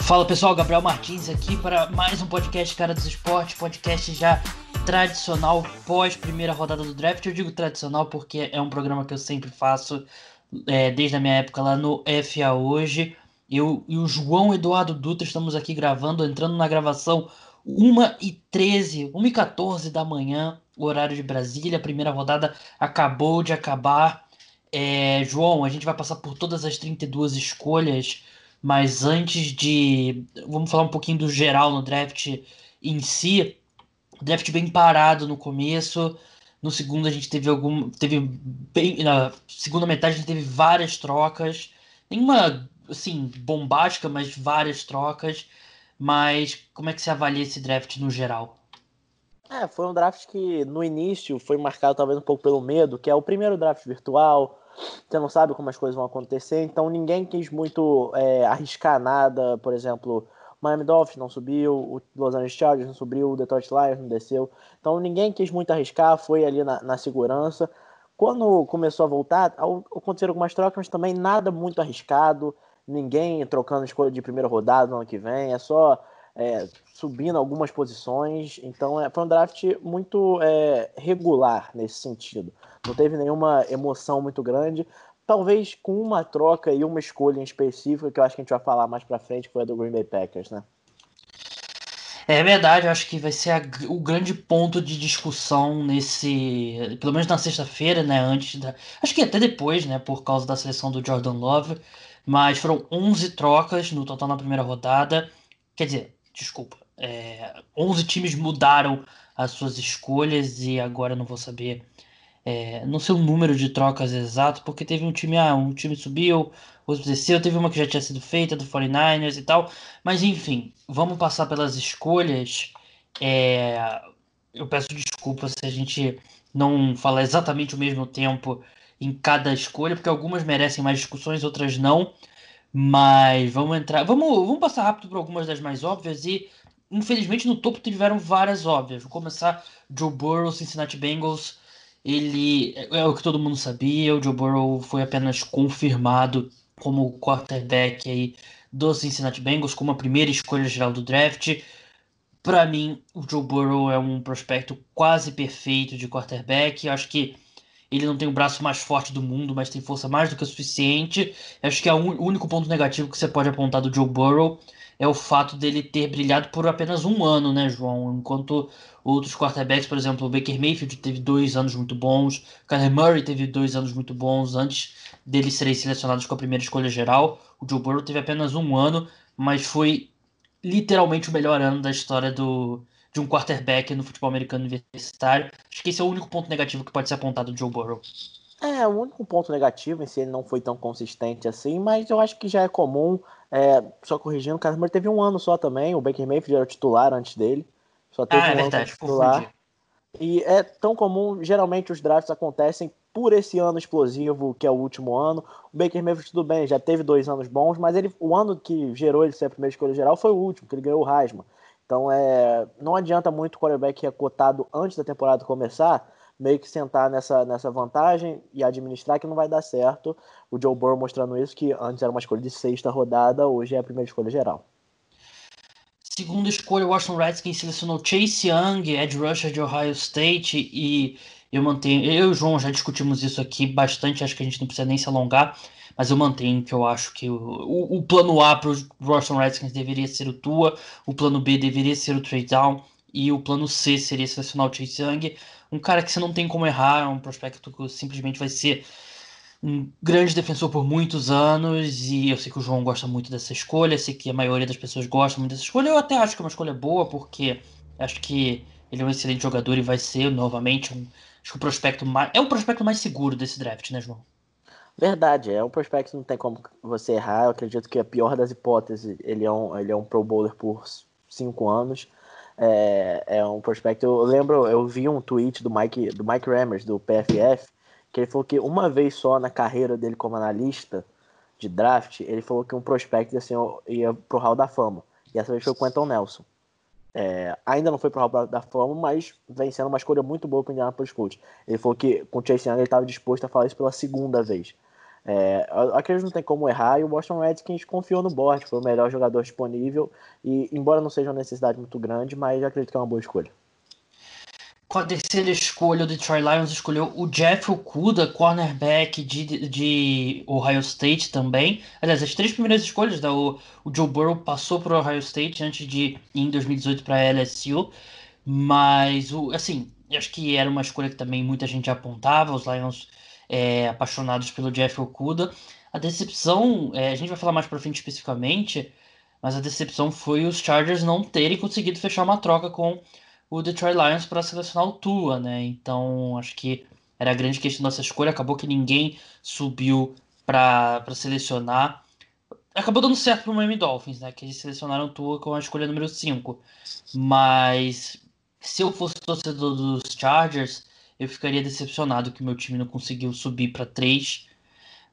Fala pessoal, Gabriel Martins aqui para mais um podcast Cara dos Esportes, podcast já tradicional pós primeira rodada do draft. Eu digo tradicional porque é um programa que eu sempre faço é, desde a minha época lá no FA Hoje. Eu e o João Eduardo Dutra estamos aqui gravando, entrando na gravação 1h13, 1h14 da manhã, horário de Brasília. A primeira rodada acabou de acabar. É, João, a gente vai passar por todas as 32 escolhas, mas antes de. Vamos falar um pouquinho do geral no draft em si. Draft bem parado no começo. No segundo a gente teve algum. Teve bem. Na segunda metade a gente teve várias trocas. Nenhuma assim, bombástica, mas várias trocas. Mas como é que você avalia esse draft no geral? É, foi um draft que no início foi marcado talvez um pouco pelo medo, que é o primeiro draft virtual, você não sabe como as coisas vão acontecer, então ninguém quis muito é, arriscar nada, por exemplo, Miami Dolphins não subiu, o Los Angeles Chargers não subiu, o Detroit Lions não desceu, então ninguém quis muito arriscar, foi ali na, na segurança. Quando começou a voltar, aconteceram algumas trocas, mas também nada muito arriscado, ninguém trocando escolha de primeira rodada no ano que vem, é só é, subindo algumas posições. Então é, foi um draft muito é, regular nesse sentido. Não teve nenhuma emoção muito grande. Talvez com uma troca e uma escolha em específico, que eu acho que a gente vai falar mais pra frente, foi a do Green Bay Packers, né? É verdade, eu acho que vai ser a, o grande ponto de discussão nesse. Pelo menos na sexta-feira, né? Antes da. Acho que até depois, né? Por causa da seleção do Jordan Love. Mas foram 11 trocas no total na primeira rodada. Quer dizer, desculpa. É, 11 times mudaram as suas escolhas e agora não vou saber. É, não sei o número de trocas exato, porque teve um time, ah, um time subiu, outro desceu, teve uma que já tinha sido feita do 49ers e tal. Mas enfim, vamos passar pelas escolhas. É, eu peço desculpa se a gente não falar exatamente o mesmo tempo em cada escolha, porque algumas merecem mais discussões, outras não. Mas vamos entrar. Vamos, vamos passar rápido por algumas das mais óbvias e. Infelizmente no topo tiveram várias óbvias. Vou começar Joe Burrow, Cincinnati Bengals. Ele é, é o que todo mundo sabia. O Joe Burrow foi apenas confirmado como quarterback aí do Cincinnati Bengals como a primeira escolha geral do draft. Para mim, o Joe Burrow é um prospecto quase perfeito de quarterback. Eu acho que ele não tem o braço mais forte do mundo, mas tem força mais do que o suficiente. Acho que é o único ponto negativo que você pode apontar do Joe Burrow é o fato dele ter brilhado por apenas um ano, né, João? Enquanto outros quarterbacks, por exemplo, o Baker Mayfield teve dois anos muito bons, Kyler Murray teve dois anos muito bons antes deles serem selecionados com a primeira escolha geral. O Joe Burrow teve apenas um ano, mas foi literalmente o melhor ano da história do, de um quarterback no futebol americano universitário. Acho que esse é o único ponto negativo que pode ser apontado do Joe Burrow. É, o único ponto negativo em si ele não foi tão consistente assim, mas eu acho que já é comum. É, só corrigindo, o Kyler teve um ano só também, o Baker Mayfield era o titular antes dele. Só teve ah, é um verdade, ano titular. E é tão comum, geralmente os drafts acontecem por esse ano explosivo que é o último ano. O Baker Mayfield tudo bem, já teve dois anos bons, mas ele, o ano que gerou ele ser a primeira escolha geral foi o último, que ele ganhou o Heisman. Então é, não adianta muito o quarterback que é cotado antes da temporada começar, meio que sentar nessa, nessa vantagem e administrar que não vai dar certo. O Joe Burrow mostrando isso, que antes era uma escolha de sexta rodada, hoje é a primeira escolha geral. Segunda escolha, o Washington Redskins selecionou Chase Young, Ed rusher de Ohio State, e eu mantenho. Eu e o João já discutimos isso aqui bastante, acho que a gente não precisa nem se alongar mas eu mantenho que eu acho que o, o, o plano A para os Boston Redskins deveria ser o Tua, o plano B deveria ser o trade down e o plano C seria selecionar o Chase Young, um cara que você não tem como errar, é um prospecto que simplesmente vai ser um grande defensor por muitos anos e eu sei que o João gosta muito dessa escolha, sei que a maioria das pessoas gosta muito dessa escolha, eu até acho que é uma escolha boa porque acho que ele é um excelente jogador e vai ser novamente um, acho que o prospecto mais, é o prospecto mais seguro desse draft, né, João? Verdade, é um prospecto que não tem como você errar. Eu acredito que a pior das hipóteses, ele é um, ele é um Pro Bowler por cinco anos. É, é um prospecto. Eu lembro, eu vi um tweet do Mike, do Mike Rammers, do PFF, que ele falou que uma vez só na carreira dele como analista de draft, ele falou que um prospecto assim, ia pro Hall da Fama. E essa vez foi o Quentin Nelson. É, ainda não foi pro Hall da Fama, mas vem sendo uma escolha muito boa para o Indianapolis Colts. Ele falou que com o Chase Young ele estava disposto a falar isso pela segunda vez. É, que não tem como errar e o Boston Redskins confiou no board, foi o melhor jogador disponível e embora não seja uma necessidade muito grande, mas acredito que é uma boa escolha. Com a terceira escolha, o Detroit Lions escolheu o Jeff Okuda, cornerback de, de Ohio State também. Aliás, as três primeiras escolhas, né, o, o Joe Burrow passou para Ohio State antes de ir em 2018 para LSU, mas o, assim, acho que era uma escolha que também muita gente apontava. Os Lions é, apaixonados pelo Jeff Okuda. A decepção, é, a gente vai falar mais para frente especificamente, mas a decepção foi os Chargers não terem conseguido fechar uma troca com o Detroit Lions para selecionar o Tua, né? Então acho que era a grande questão dessa escolha. Acabou que ninguém subiu para selecionar. Acabou dando certo para o Miami Dolphins, né? Que eles selecionaram o Tua com a escolha número 5. Mas se eu fosse torcedor dos Chargers, eu ficaria decepcionado que o meu time não conseguiu subir para 3.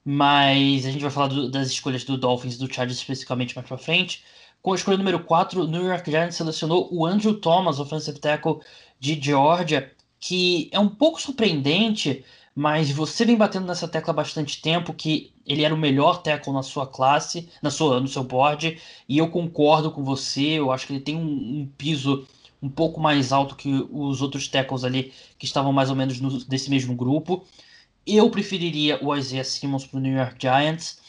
Mas a gente vai falar do, das escolhas do Dolphins e do Chargers especificamente mais para frente. Com a escolha número 4, o New York Giants selecionou o Andrew Thomas, offensive tackle de Georgia, que é um pouco surpreendente, mas você vem batendo nessa tecla há bastante tempo que ele era o melhor tackle na sua classe, na sua, no seu board, e eu concordo com você, eu acho que ele tem um, um piso um pouco mais alto que os outros tackles ali que estavam mais ou menos no, desse mesmo grupo. Eu preferiria o Isaiah Simmons para o New York Giants,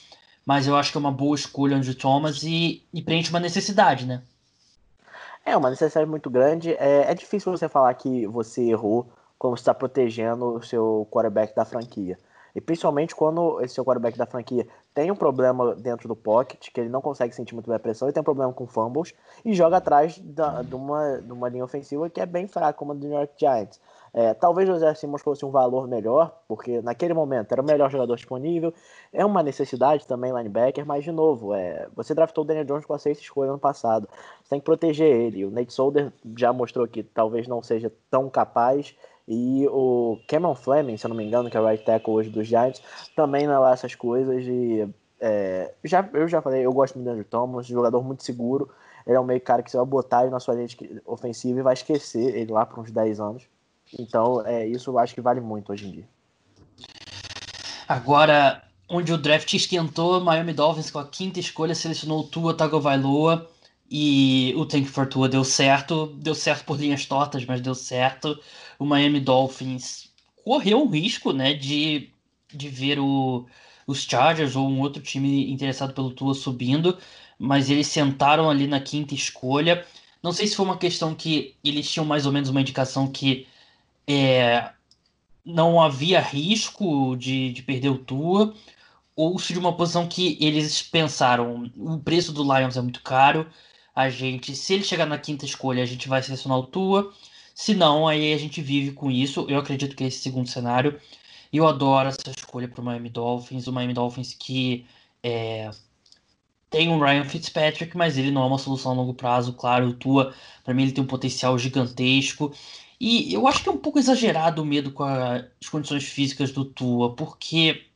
mas eu acho que é uma boa escolha Andrew Thomas e, e preenche uma necessidade, né? É, uma necessidade muito grande. É, é difícil você falar que você errou quando está protegendo o seu quarterback da franquia. E principalmente quando esse seu quarterback da franquia tem um problema dentro do pocket, que ele não consegue sentir muito bem a pressão, ele tem um problema com fumbles, e joga atrás da, de, uma, de uma linha ofensiva que é bem fraca, como a do New York Giants. É, talvez o José Simmons fosse um valor melhor, porque naquele momento era o melhor jogador disponível, é uma necessidade também linebacker, mas de novo, é, você draftou o Daniel Jones com a sexta escolha ano passado, você tem que proteger ele. O Nate Solder já mostrou que talvez não seja tão capaz, e o Cameron Fleming, se eu não me engano, que é o right tackle hoje dos Giants, também não é lá essas coisas. E é, já, eu já falei, eu gosto muito do Andrew Thomas, jogador muito seguro. Ele é um meio cara que você vai botar ele na sua linha ofensiva e vai esquecer ele lá por uns 10 anos. Então, é, isso eu acho que vale muito hoje em dia. Agora, onde o draft esquentou, Miami Dolphins com a quinta escolha selecionou o Tua Tagovailoa e o Tank for Tua deu certo, deu certo por linhas tortas, mas deu certo o Miami Dolphins correu um risco, né, de, de ver o, os Chargers ou um outro time interessado pelo Tua subindo, mas eles sentaram ali na quinta escolha. Não sei se foi uma questão que eles tinham mais ou menos uma indicação que é, não havia risco de, de perder o Tua, ou se de uma posição que eles pensaram, o preço do Lions é muito caro, a gente, se ele chegar na quinta escolha, a gente vai selecionar o Tua, se não, aí a gente vive com isso. Eu acredito que é esse segundo cenário. Eu adoro essa escolha para o Miami Dolphins. O Miami Dolphins que é, tem um Ryan Fitzpatrick, mas ele não é uma solução a longo prazo. Claro, o Tua, para mim, ele tem um potencial gigantesco. E eu acho que é um pouco exagerado o medo com a, as condições físicas do Tua, porque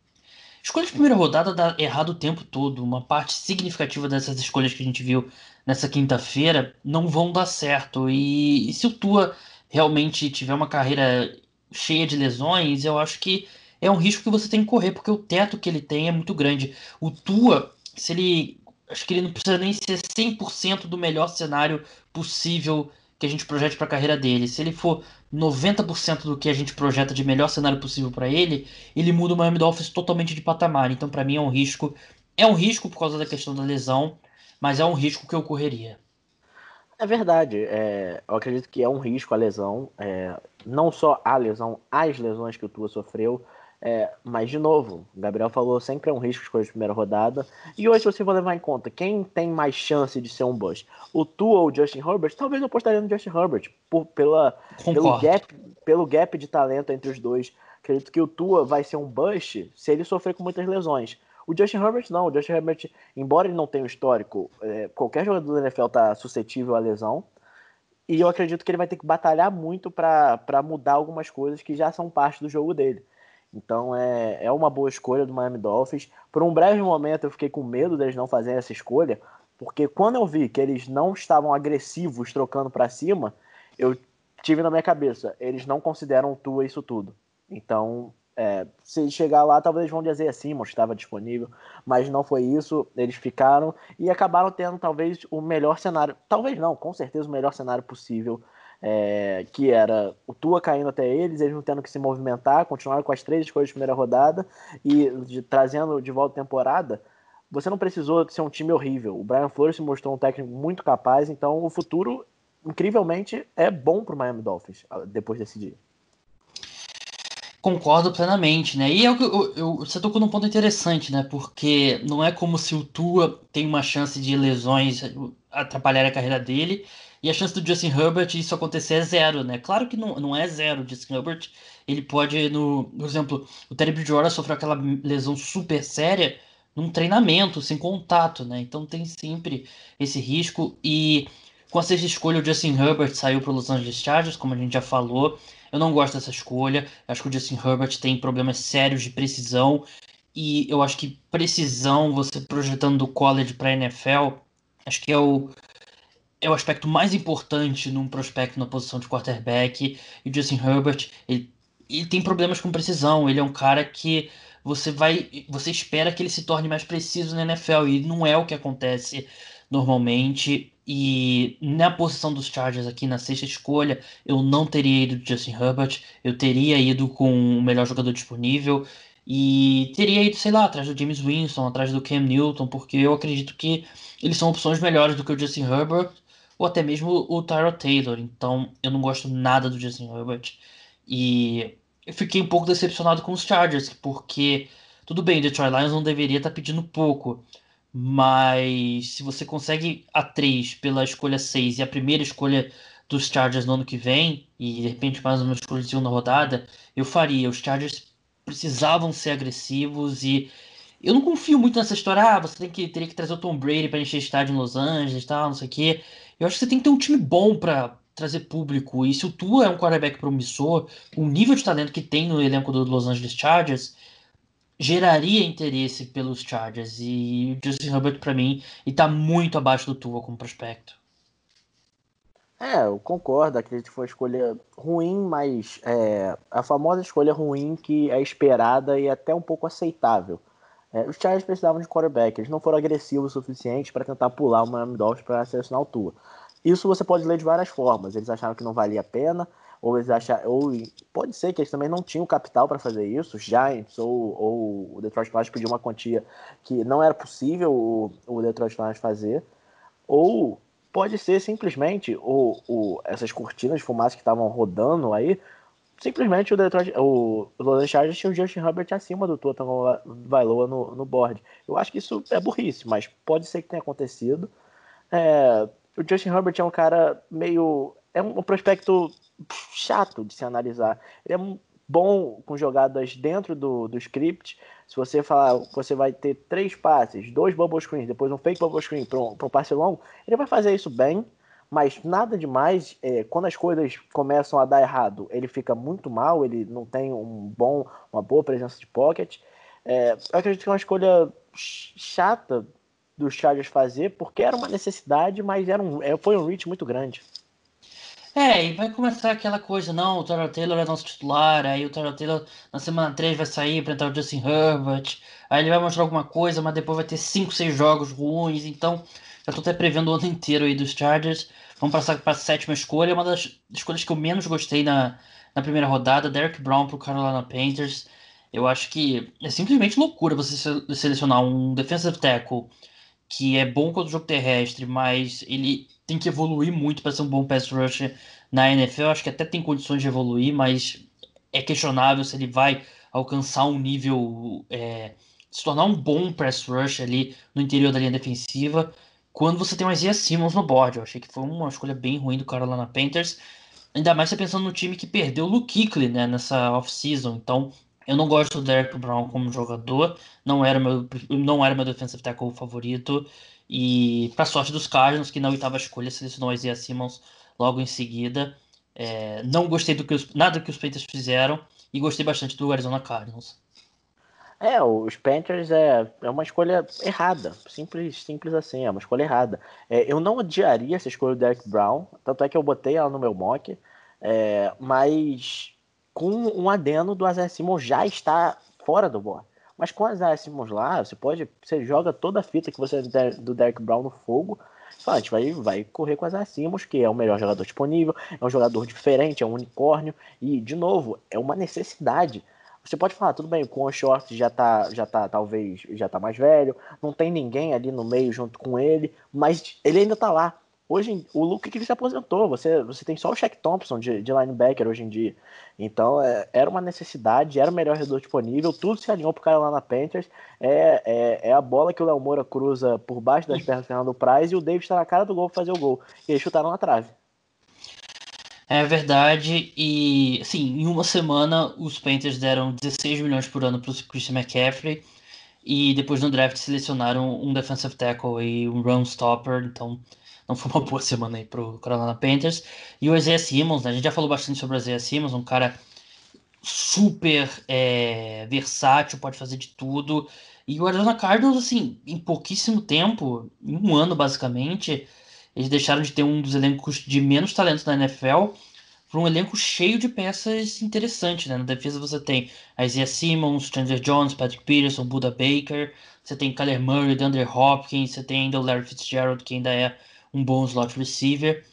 escolha de primeira rodada dá errado o tempo todo. Uma parte significativa dessas escolhas que a gente viu nessa quinta-feira não vão dar certo. E, e se o Tua realmente tiver uma carreira cheia de lesões, eu acho que é um risco que você tem que correr, porque o teto que ele tem é muito grande. O Tua, se ele. Acho que ele não precisa nem ser 100% do melhor cenário possível que a gente projete para a carreira dele. Se ele for 90% do que a gente projeta de melhor cenário possível para ele, ele muda o Miami Dolphins totalmente de patamar. Então, para mim, é um risco. É um risco por causa da questão da lesão, mas é um risco que eu correria. É verdade. É, eu acredito que é um risco a lesão. É, não só a lesão, as lesões que o Tua sofreu. É, mas, de novo, o Gabriel falou, sempre é um risco escolher de primeira rodada. E hoje, se você for levar em conta quem tem mais chance de ser um bust, o Tua ou o Justin Herbert, talvez eu apostaria no Justin Herbert, por, pela, pelo, gap, pelo gap de talento entre os dois. Acredito que o Tua vai ser um bust se ele sofrer com muitas lesões. O Justin Herbert não. O Justin Herbert, embora ele não tenha um histórico, é, qualquer jogador da NFL está suscetível à lesão. E eu acredito que ele vai ter que batalhar muito para mudar algumas coisas que já são parte do jogo dele. Então é, é uma boa escolha do Miami Dolphins. Por um breve momento eu fiquei com medo deles não fazerem essa escolha, porque quando eu vi que eles não estavam agressivos trocando para cima, eu tive na minha cabeça, eles não consideram Tua isso tudo. Então É, se chegar lá, talvez vão dizer assim, estava disponível, mas não foi isso. Eles ficaram e acabaram tendo talvez o melhor cenário, talvez não, com certeza o melhor cenário possível, é, que era o Tua caindo até eles, eles não tendo que se movimentar, continuaram com as três escolhas de primeira rodada e de, trazendo de volta a temporada. Você não precisou ser um time horrível. O Brian Flores se mostrou um técnico muito capaz, então o futuro, incrivelmente, é bom para o Miami Dolphins depois desse dia. Concordo plenamente, né? E é que eu, eu, você tocou num ponto interessante, né? Porque não é como se o Tua tem uma chance de lesões atrapalhar a carreira dele e a chance do Justin Herbert isso acontecer é zero, né? Claro que não, não é zero. O Justin Herbert, ele pode, no, por exemplo, o Terry Bridgewater sofreu aquela lesão super séria num treinamento, sem contato, né? Então tem sempre esse risco e com a sexta escolha o Justin Herbert saiu para os Los Angeles Chargers, como a gente já falou. Eu não gosto dessa escolha. Acho que o Justin Herbert tem problemas sérios de precisão. E eu acho que precisão, você projetando do college para NFL, acho que é o, é o aspecto mais importante num prospecto na posição de quarterback. E o Justin Herbert, ele, ele tem problemas com precisão. Ele é um cara que você vai. Você espera que ele se torne mais preciso na NFL. E não é o que acontece normalmente. E na posição dos Chargers aqui na sexta escolha, eu não teria ido de Justin Herbert, eu teria ido com o melhor jogador disponível e teria ido, sei lá, atrás do James Winston, atrás do Cam Newton, porque eu acredito que eles são opções melhores do que o Justin Herbert ou até mesmo o Tyrod Taylor. Então eu não gosto nada do Justin Herbert e eu fiquei um pouco decepcionado com os Chargers, porque tudo bem, Detroit Lions não deveria estar pedindo pouco, mas se você consegue a 3 pela escolha 6 e a primeira escolha dos Chargers no ano que vem, e de repente mais uma escolha de segunda rodada, eu faria. Os Chargers precisavam ser agressivos e eu não confio muito nessa história. Ah, você tem que, teria que trazer o Tom Brady para encher estádio em Los Angeles e tal, não sei o quê. Eu acho que você tem que ter um time bom para trazer público. E se o Tua é um quarterback promissor, o nível de talento que tem no elenco do Los Angeles Chargers, geraria interesse pelos Chargers. E o Justin Herbert, para mim, está muito abaixo do Tua como prospecto. É, eu concordo. Acredito que foi uma escolha ruim, mas é, a famosa escolha ruim que é esperada e até um pouco aceitável. É, os Chargers precisavam de quarterback, eles não foram agressivos o suficiente para tentar pular o Miami Dolphins para selecionar o Tua. Isso você pode ler de várias formas. Eles acharam que não valia a pena, ou eles acharam, ou pode ser que eles também não tinham capital para fazer isso, os Giants ou, ou o Detroit Lions pediu uma quantia que não era possível o, o Detroit Lions fazer, ou pode ser simplesmente o, o, essas cortinas de fumaça que estavam rodando aí, simplesmente o Detroit, o, Los Angeles tinha o Justin Herbert acima do Tua Vailoa no, no board. Eu acho que isso é burrice, mas pode ser que tenha acontecido. É, o Justin Herbert é um cara meio. É um prospecto chato de se analisar. Ele é bom com jogadas dentro do, do script. Se você falar, você vai ter três passes, dois bubble screens, depois um fake bubble screen para um, um passe longo, ele vai fazer isso bem, mas nada demais. É, quando as coisas começam a dar errado, ele fica muito mal, ele não tem um bom, uma boa presença de pocket. É, eu acredito que é uma escolha chata dos Chargers fazer, porque era uma necessidade, mas era um, é, foi um reach muito grande. É, e vai começar aquela coisa, não, o Tyrell Taylor é nosso titular, aí o Tyrell Taylor na semana 3 vai sair para entrar o Justin Herbert, aí ele vai mostrar alguma coisa, mas depois vai ter 5, 6 jogos ruins, então já tô até prevendo o ano inteiro aí dos Chargers. Vamos passar para a sétima escolha, uma das escolhas que eu menos gostei na, na primeira rodada, Derek Brown pro Carolina Panthers. Eu acho que é simplesmente loucura você selecionar um defensive tackle que é bom contra o jogo terrestre, mas ele tem que evoluir muito para ser um bom pass rusher na NFL. Acho que até tem condições de evoluir, mas é questionável se ele vai alcançar um nível, é, se tornar um bom pass rush ali no interior da linha defensiva. Quando você tem o Isaiah Simmons no board, eu achei que foi uma escolha bem ruim do Carolina Panthers. Ainda mais você pensando no time que perdeu o Luke né, nessa off-season. Então, eu não gosto do Derek Brown como jogador, não era meu, não era meu defensive tackle favorito. E para sorte dos Cardinals, que na oitava escolha selecionou Isaiah Simmons logo em seguida. É, não gostei do que os, nada que os Panthers fizeram e gostei bastante do Arizona Cardinals. É, os Panthers é, é uma escolha errada, simples, simples assim, é uma escolha errada. É, eu não odiaria essa escolha do Derek Brown, tanto é que eu botei ela no meu mock, é, mas com um adeno do Isaiah Simmons já está fora do board. Mas com o Isaiah Simmons lá, você pode. Você joga toda a fita que você do Derek Brown no fogo. Fala, a gente vai, vai correr com o Isaiah Simmons, que é o melhor jogador disponível, é um jogador diferente, é um unicórnio. E, de novo, é uma necessidade. Você pode falar, tudo bem, com o Short já tá, já tá, talvez, já tá mais velho, não tem ninguém ali no meio junto com ele, mas ele ainda tá lá. Hoje, o Luke que ele se aposentou, você, você tem só o Shaq Thompson de, de linebacker hoje em dia. Então, é, era uma necessidade, era o melhor redor disponível, tudo se alinhou pro cara lá na Panthers. É, é, é a bola que o Léo Moura cruza por baixo das pernas do Fernando Praz e o Davis está na cara do gol pra fazer o gol. E eles chutaram na trave. É verdade, e assim, em uma semana os Panthers deram 16 milhões por ano para o Christian McCaffrey e depois no draft selecionaram um defensive tackle e um run stopper, então não foi uma boa semana aí pro Carolina Panthers. E o Isaiah Simmons, né? A gente já falou bastante sobre o Isaiah Simmons, um cara super é, versátil, pode fazer de tudo. E o Arizona Cardinals, assim, em pouquíssimo tempo, em um ano basicamente, eles deixaram de ter um dos elencos de menos talento da NFL para um elenco cheio de peças interessantes. Né? Na defesa você tem Isaiah Simmons, Chandler Jones, Patrick Peterson, Buda Baker, você tem Kyler Murray, DeAndre Hopkins, você tem ainda o Larry Fitzgerald, que ainda é um bom slot receiver.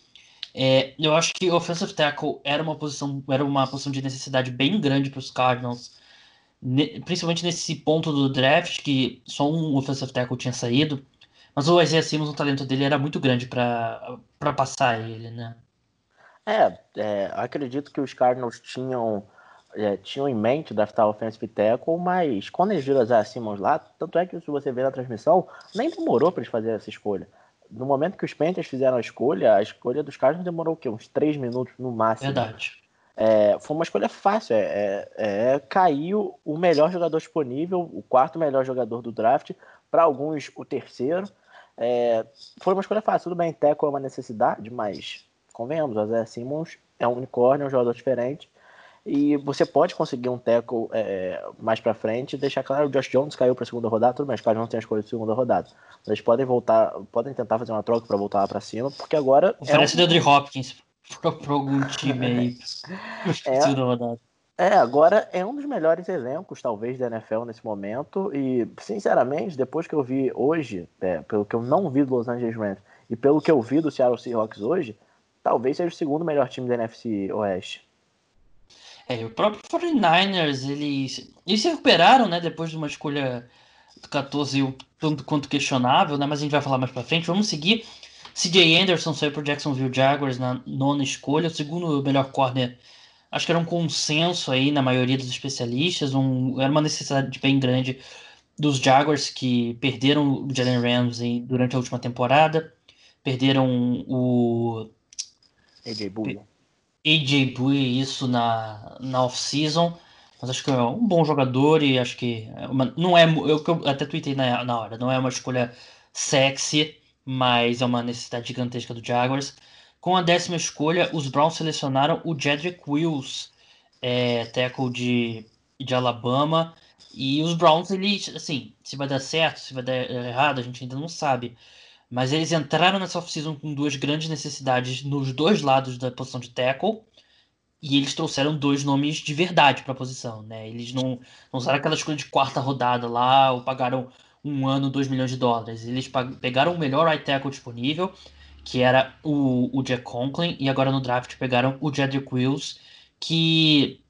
É, eu acho que offensive tackle era uma posição, era uma posição de necessidade bem grande para os Cardinals, principalmente nesse ponto do draft que só um offensive tackle tinha saído. Mas o Isaiah Simmons, o talento dele era muito grande para passar ele, né? É, é, acredito que os Cardinals tinham, é, tinham em mente draftar o offensive tackle, mas quando eles viram o Isaiah Simmons lá, tanto é que se você ver na transmissão, nem demorou para eles fazerem essa escolha no momento que os Panthers fizeram a escolha, a escolha dos caras demorou o quê? Uns três minutos no máximo. Verdade. É, foi uma escolha fácil. É, é, é caiu o melhor jogador disponível, o quarto melhor jogador do draft, para alguns o terceiro. É, foi uma escolha fácil. Tudo bem, Teco é uma necessidade, mas convenhamos, o Zé Simmons é um unicórnio, é um jogador diferente. E você pode conseguir um teco é, mais para frente. Deixar claro, o Josh Jones caiu para segunda rodada, tudo bem, os caras não têm a escolha de segunda rodada. Eles podem voltar, podem tentar fazer uma troca para voltar lá para cima, porque agora. Oferece é um... o Hopkins para algum time aí. é, segunda rodada. É, agora é um dos melhores elencos, talvez, da NFL nesse momento. E, sinceramente, depois que eu vi hoje, é, pelo que eu não vi do Los Angeles Rams e pelo que eu vi do Seattle Seahawks hoje, talvez seja o segundo melhor time da NFC Oeste. É, o próprio 49ers, eles, eles se recuperaram, né, depois de uma escolha do 14 tanto quanto questionável, né, mas a gente vai falar mais pra frente. Vamos seguir. CJ Anderson saiu pro Jacksonville Jaguars na nona escolha, o segundo melhor corner. Acho que era um consenso aí na maioria dos especialistas, um, era uma necessidade bem grande dos Jaguars que perderam o Jalen Ramsey durante a última temporada, perderam o AJ Bouye. AJ Bui isso na, na off-season. Mas acho que é um bom jogador e acho que é uma, não é. Eu, eu até tuitei na, na hora, não é uma escolha sexy, mas é uma necessidade gigantesca do Jaguars. Com a décima escolha, os Browns selecionaram o Jedrick Wills, é, tackle de, de Alabama. E os Browns, eles, assim, se vai dar certo, se vai dar errado, a gente ainda não sabe. Mas eles entraram nessa off-season com duas grandes necessidades nos dois lados da posição de tackle. E eles trouxeram dois nomes de verdade para a posição, né? Eles não, não usaram aquela escolha de quarta rodada lá, ou pagaram um ano, dois milhões de dólares. Eles pegaram o melhor right tackle disponível, que era o, o Jack Conklin, e agora no draft pegaram o Jedrick Wills, que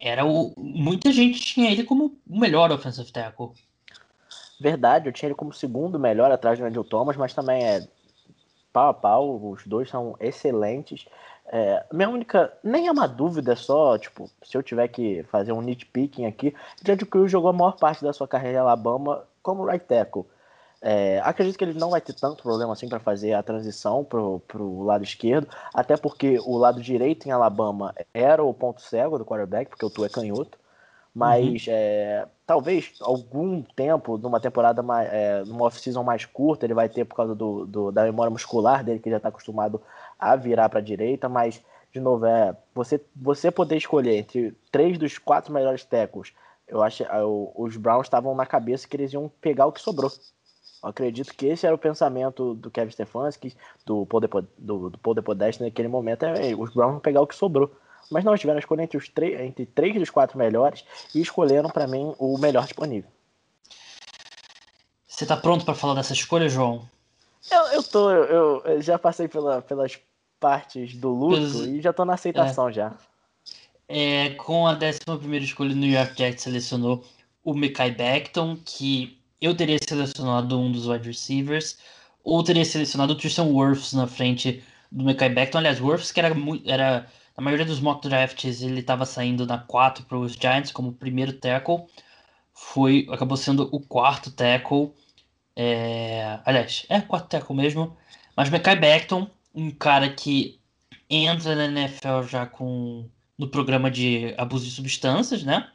era o. Muita gente tinha ele como o melhor offensive tackle. Verdade, eu tinha ele como segundo melhor atrás do Andrew Thomas, mas também é pau a pau, os dois são excelentes. É, minha única, nem é uma dúvida só, tipo, se eu tiver que fazer um nitpicking aqui, Jed Cruz jogou a maior parte da sua carreira em Alabama como right tackle. É, acredito que ele não vai ter tanto problema assim para fazer a transição pro, pro lado esquerdo, até porque o lado direito em Alabama era o ponto cego do quarterback, porque o Tu é canhoto. Mas uhum. é, talvez algum tempo, numa temporada mais, é, numa off-season mais curta, ele vai ter por causa do, do da memória muscular dele, que já está acostumado a virar para a direita, mas, de novo, é você, você poder escolher entre três dos quatro melhores tackles, eu acho eu, os Browns estavam na cabeça que eles iam pegar o que sobrou. Eu acredito que esse era o pensamento do Kevin Stefanski, do Paul, do, do Paul naquele momento, é, os Browns vão pegar o que sobrou Mas não, tiveram a escolha entre, os entre três dos quatro melhores e escolheram para mim o melhor disponível. Você tá pronto para falar dessa escolha, João? Eu, eu tô, eu, eu já passei pela, pelas partes do luto e já tô na aceitação é. já. É, com a 11 escolha, o New York Jets selecionou o Mekai Beckton, que eu teria selecionado um dos wide receivers, ou teria selecionado o Tristan Wirfs na frente do Mekai Beckton. Aliás, Wirfs, que era, era na maioria dos mock drafts, ele estava saindo na 4 para os Giants como primeiro tackle, foi acabou sendo o quarto tackle. É, aliás, é quarto tackle mesmo. Mas Mekai Beckton, um cara que entra na NFL já com no programa de abuso de substâncias, né?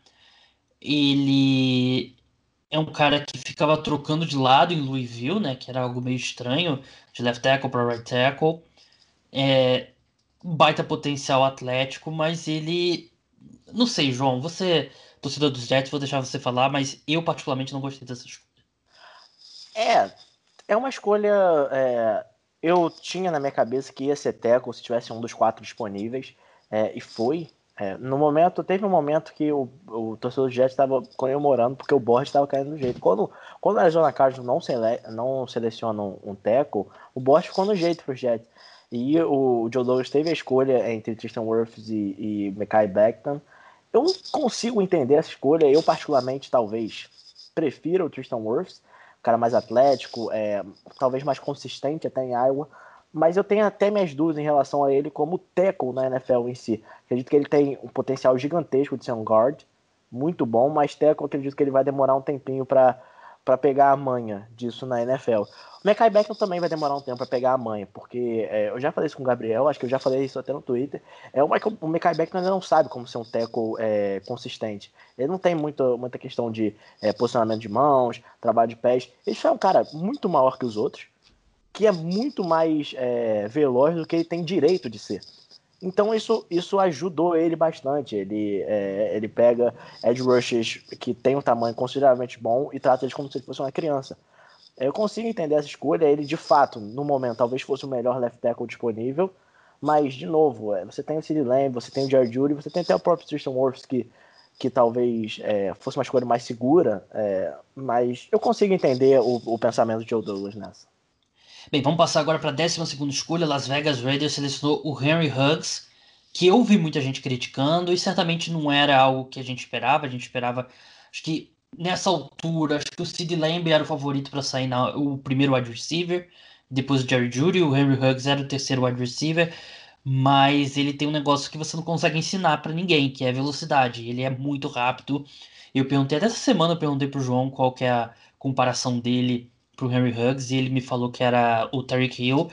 Ele é um cara que ficava trocando de lado em Louisville, né? Que era algo meio estranho, de left tackle para right tackle. É, baita potencial atlético, mas ele. Não sei, João, você, torcedor dos Jets, vou deixar você falar, mas eu particularmente não gostei dessa escolha. É, é uma escolha. É, eu tinha na minha cabeça que ia ser tackle se tivesse um dos quatro disponíveis, é, e foi. É, no momento, teve um momento que o, o torcedor do Jets estava comemorando porque o Borges estava caindo do jeito. Quando, quando a Arizona Cardinals não, sele, não seleciona um, um teco, o Borges ficou no jeito para os Jets. E o, o Joe Douglas teve a escolha entre Tristan Wirfs e, e Mekai Beckton. Eu consigo entender essa escolha. Eu, particularmente, talvez prefiro o Tristan Wirfs, cara mais atlético, é, talvez mais consistente até em Iowa mas eu tenho até minhas dúvidas em relação a ele como tackle na NFL em si. Acredito que ele tem um potencial gigantesco de ser um guard, muito bom, mas tackle acredito que ele vai demorar um tempinho para pegar a manha disso na NFL. O Mekai Beckham também vai demorar um tempo para pegar a manha, porque é, eu já falei isso com o Gabriel, acho que eu já falei isso até no Twitter. É, o, Michael, o Mekai ainda não sabe como ser um tackle é, consistente. Ele não tem muito, muita questão de é, posicionamento de mãos, trabalho de pés. Ele é um cara muito maior que os outros que é muito mais é, veloz do que ele tem direito de ser. Então isso, isso ajudou ele bastante. Ele, é, ele pega edge rushers que tem um tamanho consideravelmente bom e trata eles como se ele fosse uma criança. Eu consigo entender essa escolha. Ele, de fato, no momento, talvez fosse o melhor left tackle disponível. Mas, de novo, é, você tem o Sid Lamb, você tem o Jared Judy, você tem até o próprio Tristan Wirfs que, que talvez é, fosse uma escolha mais segura. É, mas eu consigo entender o, o pensamento de Joe Douglas nessa. Bem, vamos passar agora para a 12 escolha. Las Vegas Raiders selecionou o Henry Huggs, que eu vi muita gente criticando e certamente não era algo que a gente esperava. A gente esperava, acho que nessa altura, acho que o Sid Lamb era o favorito para sair na, o primeiro wide receiver, depois o Jerry Judy, o Henry Huggs era o terceiro wide receiver, mas ele tem um negócio que você não consegue ensinar para ninguém, que é velocidade. Ele é muito rápido. Eu perguntei até essa semana, eu perguntei pro João qual que é a comparação dele pro Henry Huggs e ele me falou que era o Tariq Hill.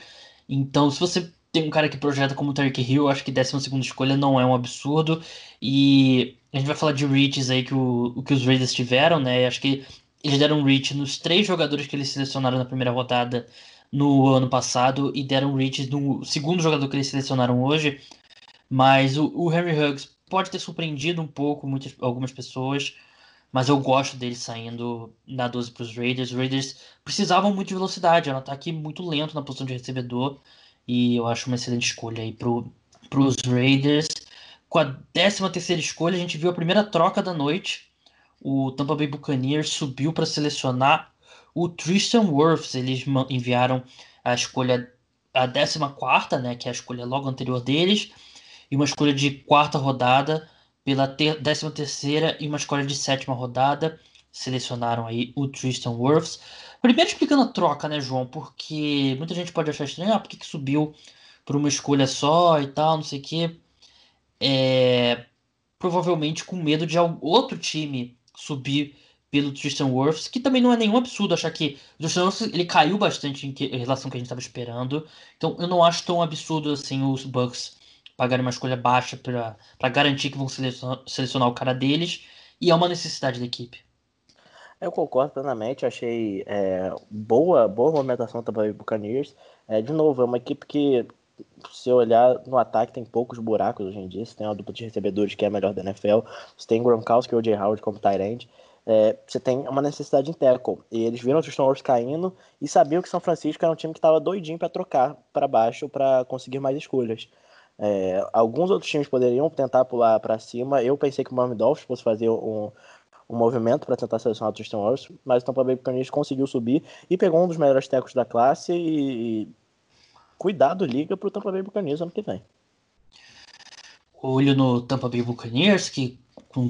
Então, se você tem um cara que projeta como o Tariq Hill, acho que 12 escolha não é um absurdo. E a gente vai falar de reaches aí que, o, que os Raiders tiveram, né? acho que eles deram reach nos três jogadores que eles selecionaram na primeira rodada no ano passado e deram reach no segundo jogador que eles selecionaram hoje. Mas o, o Henry Huggs pode ter surpreendido um pouco muitas, algumas pessoas. Mas eu gosto dele saindo na 12 para os Raiders. Os Raiders precisavam muito de velocidade, era um ataque muito lento na posição de recebedor. E eu acho uma excelente escolha aí para os Raiders. Com a 13 terceira escolha, a gente viu a primeira troca da noite. O Tampa Bay Buccaneers subiu para selecionar o Tristan Wirfs. Eles enviaram a escolha, a 14, né, que é a escolha logo anterior deles, e uma escolha de quarta rodada pela 13 terceira e uma escolha de sétima rodada. Selecionaram aí o Tristan Wirfs. Primeiro explicando a troca, né, João? Porque muita gente pode achar estranho, ah, por que, que subiu por uma escolha só e tal, não sei o quê. É, provavelmente com medo de outro time subir pelo Tristan Wirfs, que também não é nenhum absurdo achar que o Tristan Wirfs ele caiu bastante em, que, em relação ao que a gente estava esperando. Então eu não acho tão absurdo assim os Bucks pagarem uma escolha baixa para garantir que vão selecionar, selecionar o cara deles, e é uma necessidade da equipe. Eu concordo plenamente, achei é, boa, boa movimentação também do Buccaneers. É, de novo, é uma equipe que, se olhar no ataque, tem poucos buracos hoje em dia. Você tem uma dupla de recebedores que é a melhor da NFL, você tem Gronkowski e o J. Howard como tight. É, você tem uma necessidade em tackle. E eles viram os Tristan caindo e sabiam que São Francisco era um time que estava doidinho para trocar para baixo para conseguir mais escolhas. É, alguns outros times poderiam tentar pular para cima. Eu pensei que o Miami Dolphins fosse fazer um, um movimento para tentar selecionar o Tristan Wirfs, mas o Tampa Bay Buccaneers conseguiu subir e pegou um dos melhores tecos da classe e, e cuidado liga para o Tampa Bay Buccaneers ano que vem. Olho no Tampa Bay Buccaneers, que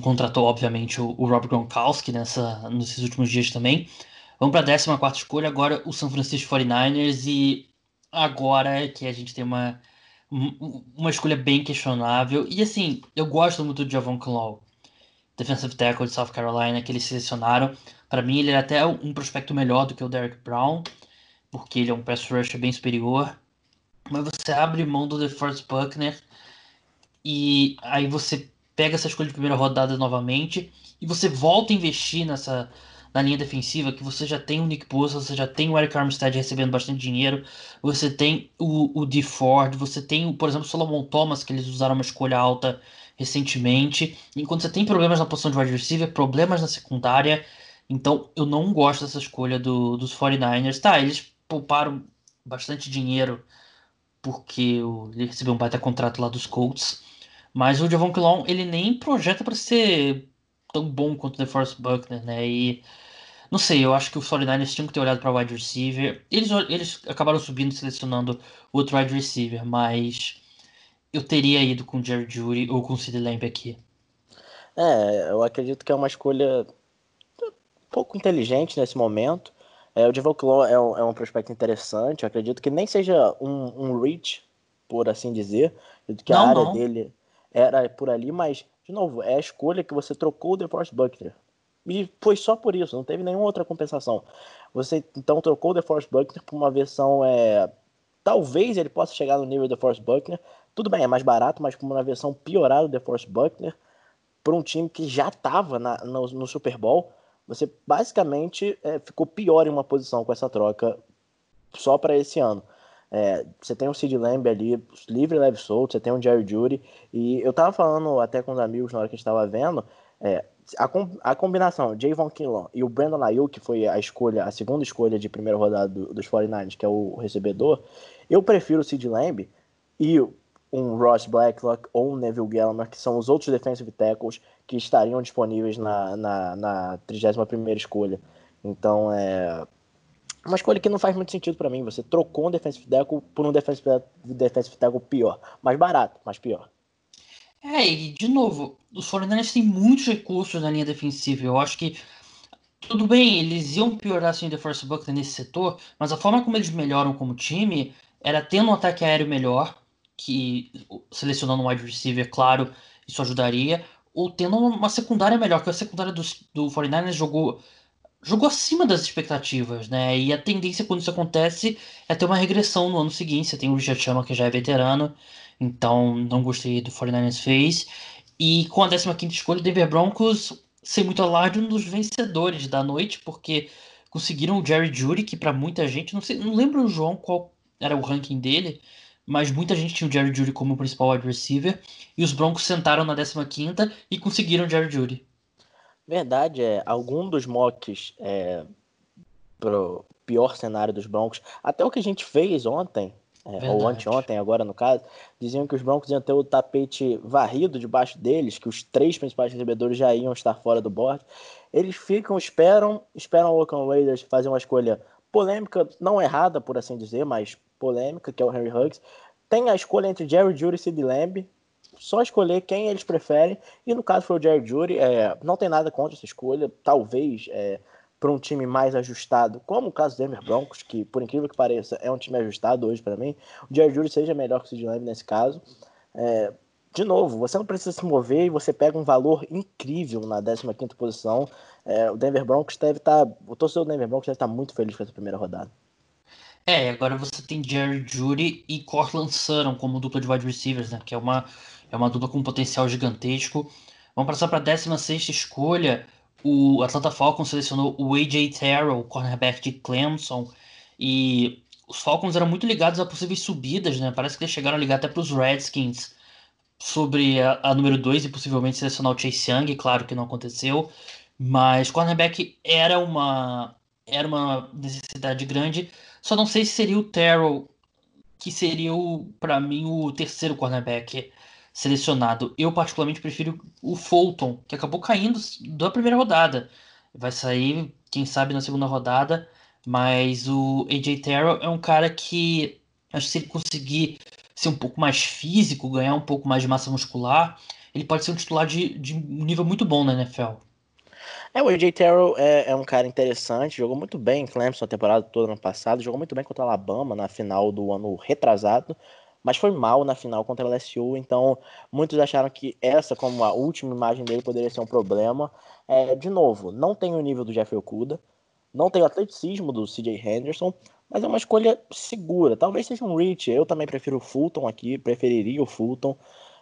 contratou, obviamente, o, Rob Gronkowski nessa, nesses últimos dias também. Vamos para a 14 escolha, agora o São Francisco 49ers, e agora que a gente tem uma, uma escolha bem questionável. E assim, eu gosto muito do Javon Clow, defensive tackle de South Carolina, que eles selecionaram. Para mim, ele era até um prospecto melhor do que o Derek Brown, porque ele é um pass rusher bem superior. Mas você abre mão do DeForest Buckner e aí você pega essa escolha de primeira rodada novamente e você volta a investir nessa na linha defensiva que você já tem o Nick Bosa, você já tem o Eric Armstead recebendo bastante dinheiro, você tem o, o D Ford, você tem, por exemplo, o Solomon Thomas, que eles usaram uma escolha alta recentemente. Enquanto você tem problemas na posição de wide receiver, problemas na secundária, então eu não gosto dessa escolha do, dos 49ers. Tá, eles pouparam bastante dinheiro porque ele recebeu um baita contrato lá dos Colts. Mas o Javon Clown, ele nem projeta para ser tão bom quanto o DeForest Buckner, né? E não sei, eu acho que os 49ers tinham que ter olhado para o wide receiver. Eles, eles acabaram subindo selecionando outro wide receiver, mas eu teria ido com o Jerry Judy ou com o Sid Lamb aqui. É, eu acredito que é uma escolha pouco inteligente nesse momento. É, o Devon Claw é um, é um prospecto interessante. Eu acredito que nem seja um, um reach, por assim dizer. Que não, a área não. dele era por ali, mas, de novo, é a escolha que você trocou o DeForest Buckner. E foi só por isso, não teve nenhuma outra compensação. Você então trocou o DeForest Buckner por uma versão. É... Talvez ele possa chegar no nível do DeForest Buckner. Tudo bem, é mais barato, mas por uma versão piorada do DeForest Buckner. Para um time que já estava no, no Super Bowl você basicamente é, ficou pior em uma posição com essa troca só para esse ano. É, você tem o Sid Lamb ali, livre, leve, solto, você tem o Jerry Judy, e eu tava falando até com os amigos na hora que a gente tava vendo, é, a, a combinação Javon Kinlaw e o Brandon Ayuk, que foi a escolha, a segunda escolha de primeira rodada do, dos 49ers, que é o recebedor, eu prefiro o Sid Lamb e um Ross Blacklock ou um Neville Gallimore, que são os outros defensive tackles que estariam disponíveis na, na, na 31 escolha. Então é uma escolha que não faz muito sentido para mim. Você trocou um defensive tackle por um defensive, defensive tackle pior, mais barato, mas pior. É, e de novo, os 49ers têm muitos recursos na linha defensiva. Eu acho que tudo bem, eles iam piorar assim o DeForest Buckner nesse setor, mas a forma como eles melhoram como time era tendo um ataque aéreo melhor, que selecionando um wide receiver, claro, isso ajudaria ou tendo uma secundária melhor, porque a secundária do, do 49ers jogou, jogou acima das expectativas, né? E a tendência quando isso acontece é ter uma regressão no ano seguinte. Você tem o Richard Chama, que já é veterano, então não gostei do 49ers fez. E com a 15 escolha, o Denver Broncos, sem muito alarde, um dos vencedores da noite, porque conseguiram o Jerry Judy, que para muita gente, não sei, não lembro o João qual era o ranking dele, mas muita gente tinha o Jerry Judy como principal wide receiver, e os Broncos sentaram na 15ª e conseguiram o Jerry Judy. Verdade, é, algum dos mocks é, pro pior cenário dos Broncos, até o que a gente fez ontem, é, ou anteontem agora no caso, diziam que os Broncos iam ter o tapete varrido debaixo deles, que os três principais recebedores já iam estar fora do board. Eles ficam, esperam, esperam o Oakland Raiders fazer uma escolha polêmica, não errada, por assim dizer, mas polêmica, que é o Henry Huggs. Tem a escolha entre Jerry Judy e Sid Lamb. Só escolher quem eles preferem. E no caso foi o Jerry Judy. É, não tem nada contra essa escolha. Talvez é, para um time mais ajustado, como o caso do Denver Broncos, que por incrível que pareça é um time ajustado hoje para mim, o Jerry Judy seja melhor que o Sid Lamb nesse caso. É, de novo, você não precisa se mover e você pega um valor incrível na 15 posição. É, o Denver Broncos deve estar. Tá, o torcedor do Denver Broncos deve estar tá muito feliz com essa primeira rodada. É, agora você tem Jerry Judy e Cortland Sutton como dupla de wide receivers, né? Que é uma, é uma dupla com um potencial gigantesco. Vamos passar para a 16 escolha. O Atlanta Falcons selecionou o AJ Terrell, cornerback de Clemson. E os Falcons eram muito ligados a possíveis subidas, né? Parece que eles chegaram a ligar até para os Redskins sobre a, a número 2 e possivelmente selecionar o Chase Young. Claro que não aconteceu. Mas cornerback era uma, era uma necessidade grande. Só não sei se seria o Terrell que seria, para mim, o terceiro cornerback selecionado. Eu, particularmente, prefiro o Fulton, que acabou caindo da primeira rodada. Vai sair, quem sabe, na segunda rodada. Mas o AJ Terrell é um cara que, acho que se ele conseguir ser um pouco mais físico, ganhar um pouco mais de massa muscular, ele pode ser um titular de, de um nível muito bom na NFL. É, o AJ Terrell é, é, um cara interessante, jogou muito bem em Clemson a temporada toda ano passado, jogou muito bem contra o Alabama na final do ano retrasado, mas foi mal na final contra a LSU, então muitos acharam que essa, como a última imagem dele, poderia ser um problema. É, de novo, não tem o nível do Jeffrey Okuda, não tem o atleticismo do CJ Henderson, mas é uma escolha segura. Talvez seja um reach. Eu também prefiro o Fulton aqui, preferiria o Fulton.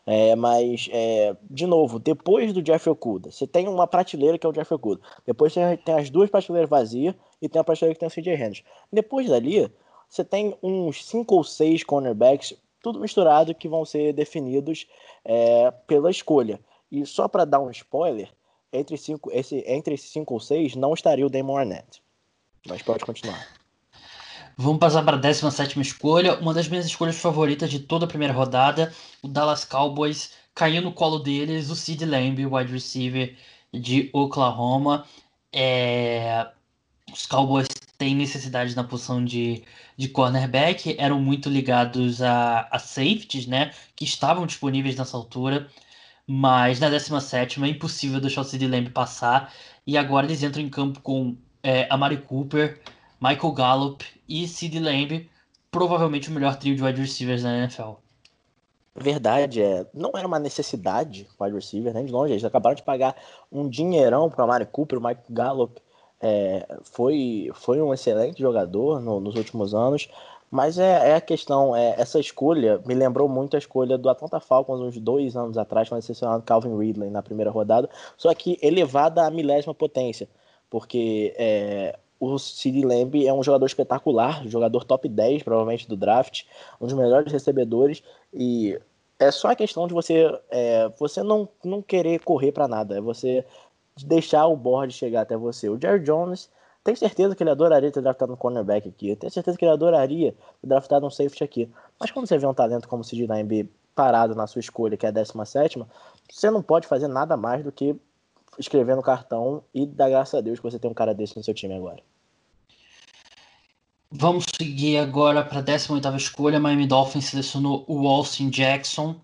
É, mas, é, de novo, depois do Jeff Okuda, você tem uma prateleira que é o Jeff Okuda. Depois você tem as duas prateleiras vazias e tem a prateleira que tem o CJ Henderson. Depois dali, você tem uns cinco ou seis cornerbacks, tudo misturado, que vão ser definidos é, pela escolha. E só para dar um spoiler, entre, cinco, esse, entre esses cinco ou seis não estaria o Damon Arnett. Mas pode continuar. Vamos passar para a 17 escolha, uma das minhas escolhas favoritas de toda a primeira rodada, o Dallas Cowboys, caiu no colo deles o Sid Lamb, wide receiver de Oklahoma. É... Os Cowboys têm necessidade na posição de, de cornerback, eram muito ligados a, a safeties, né, que estavam disponíveis nessa altura, mas na 17 é impossível deixar o Sid Lamb passar, e agora eles entram em campo com é, Amari Cooper, Michael Gallup e Sid Lamb, provavelmente o melhor trio de wide receivers da NFL. Verdade, é. Não era uma necessidade wide receiver, nem de longe. Eles acabaram de pagar um dinheirão para Amari Cooper, o Michael Gallup. É, foi, foi um excelente jogador no, nos últimos anos, mas é, é a questão, é, essa escolha me lembrou muito a escolha do Atlanta Falcons uns dois anos atrás, quando selecionado Calvin Ridley na primeira rodada, só que elevada à milésima potência, porque é, o Cid Lamb é um jogador espetacular, jogador top 10 provavelmente do draft, um dos melhores recebedores e é só a questão de você é, você não, não querer correr para nada, é você deixar o board chegar até você. O Jerry Jones, tenho certeza que ele adoraria ter draftado um cornerback aqui, tenho certeza que ele adoraria ter draftado um safety aqui, mas quando você vê um talento como o Cid Lamb parado na sua escolha, que é a 17 você não pode fazer nada mais do que escrever no cartão e dar graças a Deus que você tem um cara desse no seu time agora. Vamos seguir agora para a 18 escolha. Miami Dolphins selecionou o Austin Jackson,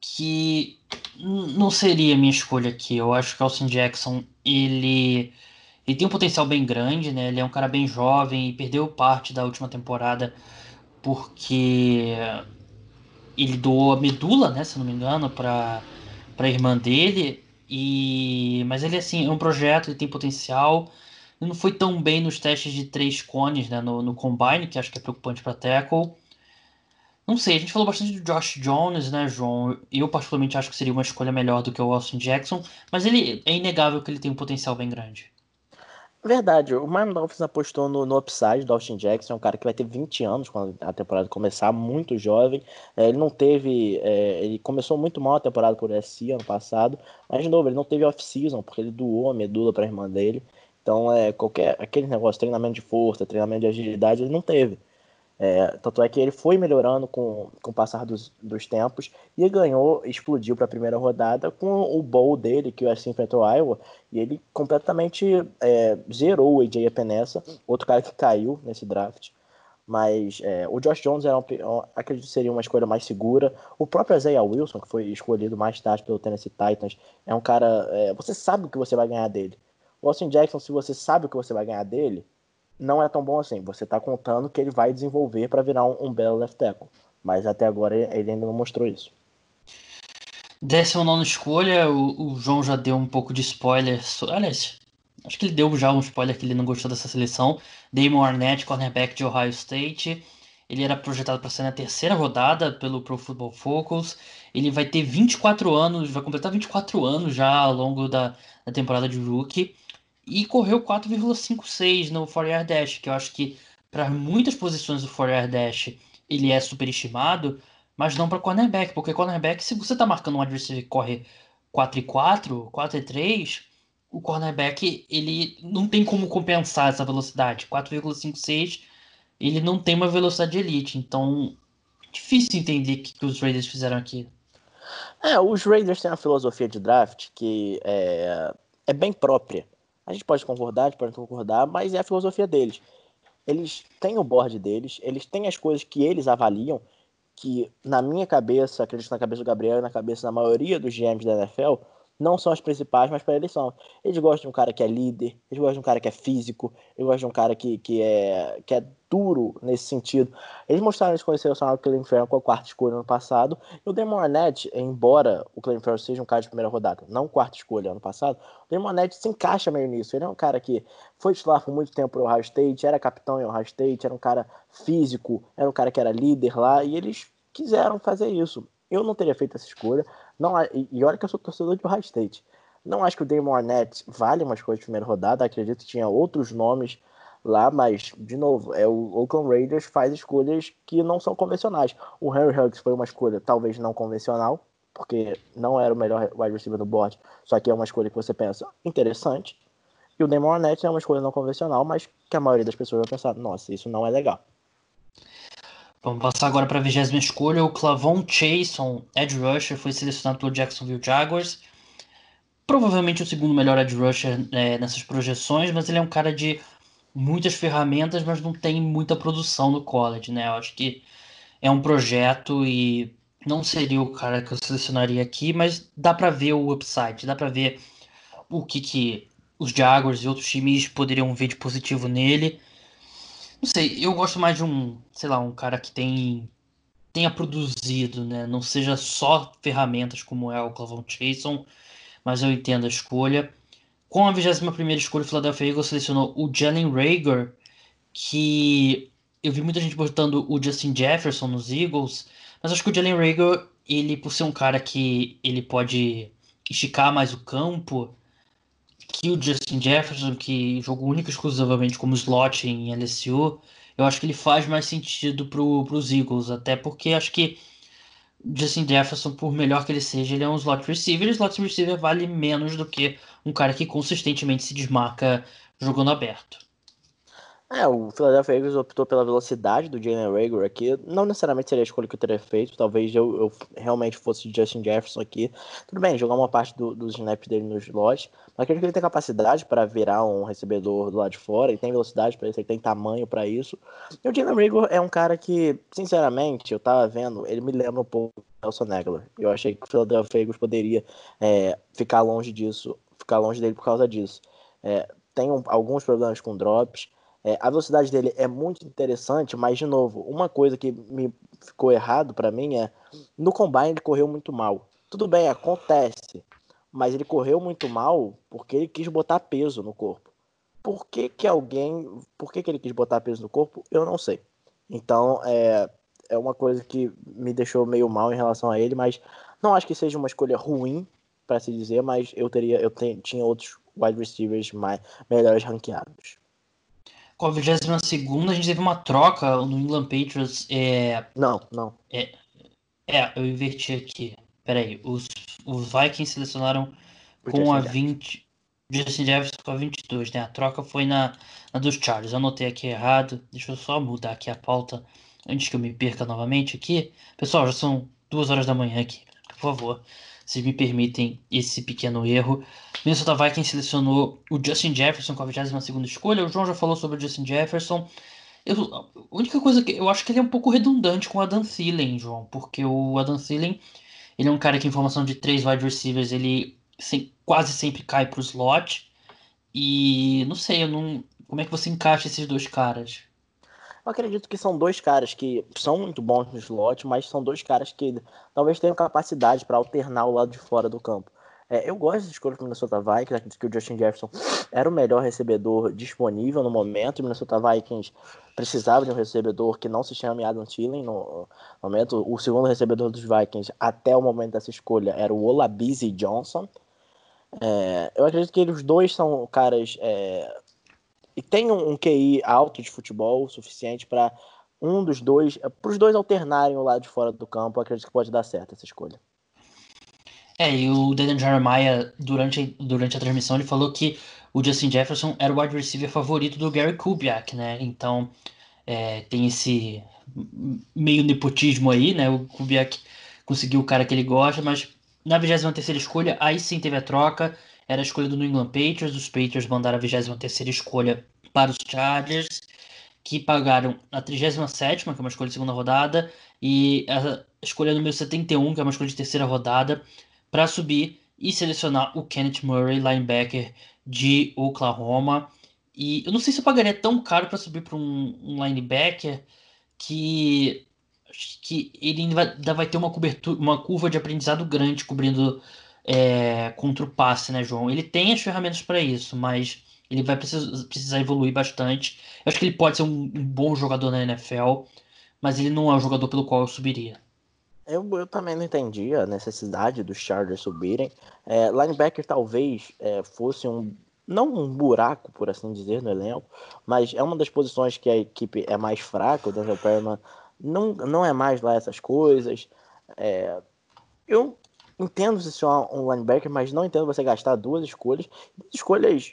que não seria minha escolha aqui. Eu acho que o Austin Jackson ele, ele tem um potencial bem grande, né? Ele é um cara bem jovem e perdeu parte da última temporada porque ele doou a medula, né? Se não me engano, para a irmã dele. E mas ele assim é um projeto, ele tem potencial. Ele não foi tão bem nos testes de três cones, né, no, no combine, que acho que é preocupante para tackle. Não sei, a gente falou bastante do Josh Jones, né, João? Eu particularmente acho que seria uma escolha melhor do que o Austin Jackson, mas ele é inegável que ele tem um potencial bem grande. Verdade, o Miami Dolphins apostou no, no upside do Austin Jackson, é um cara que vai ter 20 anos quando a temporada começar, muito jovem. É, ele não teve. É, ele começou muito mal a temporada por SC ano passado, mas de novo, ele não teve off-season, porque ele doou a medula para a irmã dele. Então, é, qualquer, aquele negócio, treinamento de força, treinamento de agilidade, ele não teve. É, tanto é que ele foi melhorando com, com o passar dos, dos tempos e ganhou, explodiu para a primeira rodada com o bowl dele, que o assim enfrentou Iowa, e ele completamente é, zerou o AJ Epinesa, outro cara que caiu nesse draft. Mas é, o Josh Jones era um, acredito que seria uma escolha mais segura. O próprio Isaiah Wilson, que foi escolhido mais tarde pelo Tennessee Titans, é um cara. É, você sabe o que você vai ganhar dele. O Austin Jackson, se você sabe o que você vai ganhar dele, não é tão bom assim. Você está contando que ele vai desenvolver para virar um, um, belo left tackle. Mas até agora ele ainda não mostrou isso. Décima nona escolha, o, o, João já deu um pouco de spoiler. Aliás, acho que ele deu já um spoiler que ele não gostou dessa seleção. Damon Arnett, cornerback de Ohio State. Ele era projetado para ser na terceira rodada pelo Pro Football Focus. Ele vai ter 24 anos, vai completar 24 anos já ao longo da, da temporada de rookie e correu 4,56 no 4 dash, que eu acho que para muitas posições do 4 dash ele é superestimado, mas não para cornerback, porque cornerback, se você está marcando um adversário que corre 4 e 4, 4 e 3, o cornerback ele não tem como compensar essa velocidade. 4,56 ele não tem uma velocidade elite, então difícil entender o que, que os Raiders fizeram aqui. É, os Raiders têm uma filosofia de draft que é, é bem própria. A gente pode concordar, a gente pode concordar, mas é a filosofia deles. Eles têm o board deles, eles têm as coisas que eles avaliam, que na minha cabeça, acredito na cabeça do Gabriel e na cabeça da maioria dos GMs da NFL, não são as principais, mas para eles são. Eles gostam de um cara que é líder, eles gostam de um cara que é físico, eles gostam de um cara que, que, é, que é duro nesse sentido. Eles mostraram eles selecionaram o Ferrell com a quarta escolha no passado. E o Damon Arnett, embora o Ferrell seja um cara de primeira rodada, não quarta escolha ano passado, o Damon se encaixa meio nisso. Ele é um cara que foi titular por muito tempo no Ohio State, era capitão em Ohio State, era um cara físico, era um cara que era líder lá, e eles quiseram fazer isso. Eu não teria feito essa escolha. Não, e olha que eu sou torcedor de Ohio State. Não acho que o Damon Arnett vale umas coisas de primeira rodada. Acredito que tinha outros nomes lá, mas, de novo, é o Oakland Raiders faz escolhas que não são convencionais. O Henry Huggs foi uma escolha talvez não convencional, porque não era o melhor wide receiver do board, só que é uma escolha que você pensa interessante. E o Damon Arnett é uma escolha não convencional, mas que a maioria das pessoas vai pensar, nossa, isso não é legal. Vamos passar agora para a vigésima escolha. O Clavon Chason, Edge Rusher, foi selecionado pelo Jacksonville Jaguars. Provavelmente o segundo melhor Edge Rusher é, nessas projeções, mas ele é um cara de muitas ferramentas, mas não tem muita produção no college, né? Eu acho que é um projeto e não seria o cara que eu selecionaria aqui, mas dá para ver o upside, dá para ver o que, que os Jaguars e outros times poderiam ver de positivo nele. Não sei, eu gosto mais de um, sei lá, um cara que tem tenha produzido, né? Não seja só ferramentas como é o Clavon Chason, mas eu entendo a escolha. Com a 21 escolha, o Philadelphia Eagles selecionou o Jalen Rager, que eu vi muita gente botando o Justin Jefferson nos Eagles, mas acho que o Jalen Rager, ele por ser um cara que ele pode esticar mais o campo, que o Justin Jefferson, que jogou única e exclusivamente como slot em LSU, eu acho que ele faz mais sentido para os Eagles, até porque acho que Justin Jefferson, por melhor que ele seja, ele é um slot receiver, e slot receiver vale menos do que um cara que consistentemente se desmarca jogando aberto. É, o Philadelphia Eagles optou pela velocidade do Jalen Rager aqui. Não necessariamente seria a escolha que eu teria feito. Talvez eu, eu realmente fosse Justin Jefferson aqui. Tudo bem, jogar uma parte do, dos snaps dele no slot. Mas acredito que ele tem capacidade para virar um recebedor do lado de fora. Ele tem velocidade para isso, ele tem tamanho para isso. E o Jalen Rager é um cara que, sinceramente, eu tava vendo, ele me lembra um pouco do Nelson Aguilar. Eu achei que o Philadelphia Eagles poderia é, ficar longe disso, ficar longe dele por causa disso. É, tem um, alguns problemas com drops. É, a velocidade dele é muito interessante, mas, de novo, uma coisa que me ficou errado para mim é no combine ele correu muito mal. Tudo bem, acontece, mas ele correu muito mal porque ele quis botar peso no corpo. Por que, que alguém. Por que, que ele quis botar peso no corpo? Eu não sei. Então, é, é uma coisa que me deixou meio mal em relação a ele, mas não acho que seja uma escolha ruim, para se dizer, mas eu teria eu te, tinha outros wide receivers mais, melhores ranqueados com a 22 a gente teve uma troca no England Patriots. É... Não, não. É, é, eu inverti aqui. Peraí, os, os Vikings selecionaram o com Justin a 20. Justin Jefferson com a 22, né? A troca foi na, na dos Chargers. Eu anotei aqui errado. Deixa eu só mudar aqui a pauta antes que eu me perca novamente aqui. Pessoal, já são duas horas da manhã aqui. Por favor se me permitem esse pequeno erro. Minnesota Vikings selecionou o Justin Jefferson com a 22 escolha. O João já falou sobre o Justin Jefferson. Eu, a única coisa que eu acho que ele é um pouco redundante com o Adam Thielen, João, porque o Adam Thielen ele é um cara que em formação de três wide receivers ele sem, quase sempre cai para o slot. E não sei, eu não, como é que você encaixa esses dois caras? Eu acredito que são dois caras que são muito bons no slot, mas são dois caras que talvez tenham capacidade para alternar o lado de fora do campo. É, eu gosto de escolha do Minnesota Vikings, acredito que o Justin Jefferson era o melhor recebedor disponível no momento. O Minnesota Vikings precisava de um recebedor que não se chame Adam Thielen no momento. O segundo recebedor dos Vikings até o momento dessa escolha era o Olabizi Johnson. É, eu acredito que eles dois são caras é, e tem um, QI alto de futebol suficiente para um dos dois, para os dois alternarem o lado de fora do campo, acredito que pode dar certo essa escolha. É, e o Daniel Jeremiah, durante, durante a transmissão, ele falou que o Justin Jefferson era o wide receiver favorito do Gary Kubiak, né? Então, é, tem esse meio nepotismo aí, né? O Kubiak conseguiu o cara que ele gosta, mas na 23 escolha, aí sim teve a troca. Era a escolha do New England Patriots. Os Patriots mandaram a 23 escolha para os Chargers, que pagaram a 37, que é uma escolha de segunda rodada, e a escolha número 71, que é uma escolha de terceira rodada, para subir e selecionar o Kenneth Murray, linebacker de Oklahoma. E eu não sei se eu pagaria tão caro para subir para um, um, linebacker que que ele ainda vai ter uma cobertura, uma curva de aprendizado grande cobrindo é, contra o passe, né, João? Ele tem as ferramentas para isso, mas ele vai precisar, precisar evoluir bastante. Eu acho que ele pode ser um, um, bom jogador na NFL, mas ele não é o jogador pelo qual eu subiria. Eu, eu também não entendi a necessidade dos Chargers subirem. É, linebacker talvez é, fosse um não um buraco, por assim dizer, no elenco, mas é uma das posições que a equipe é mais fraca. O Denzel Perman não, não é mais lá essas coisas. É, eu entendo se é um linebacker, mas não entendo você gastar duas escolhas, duas escolhas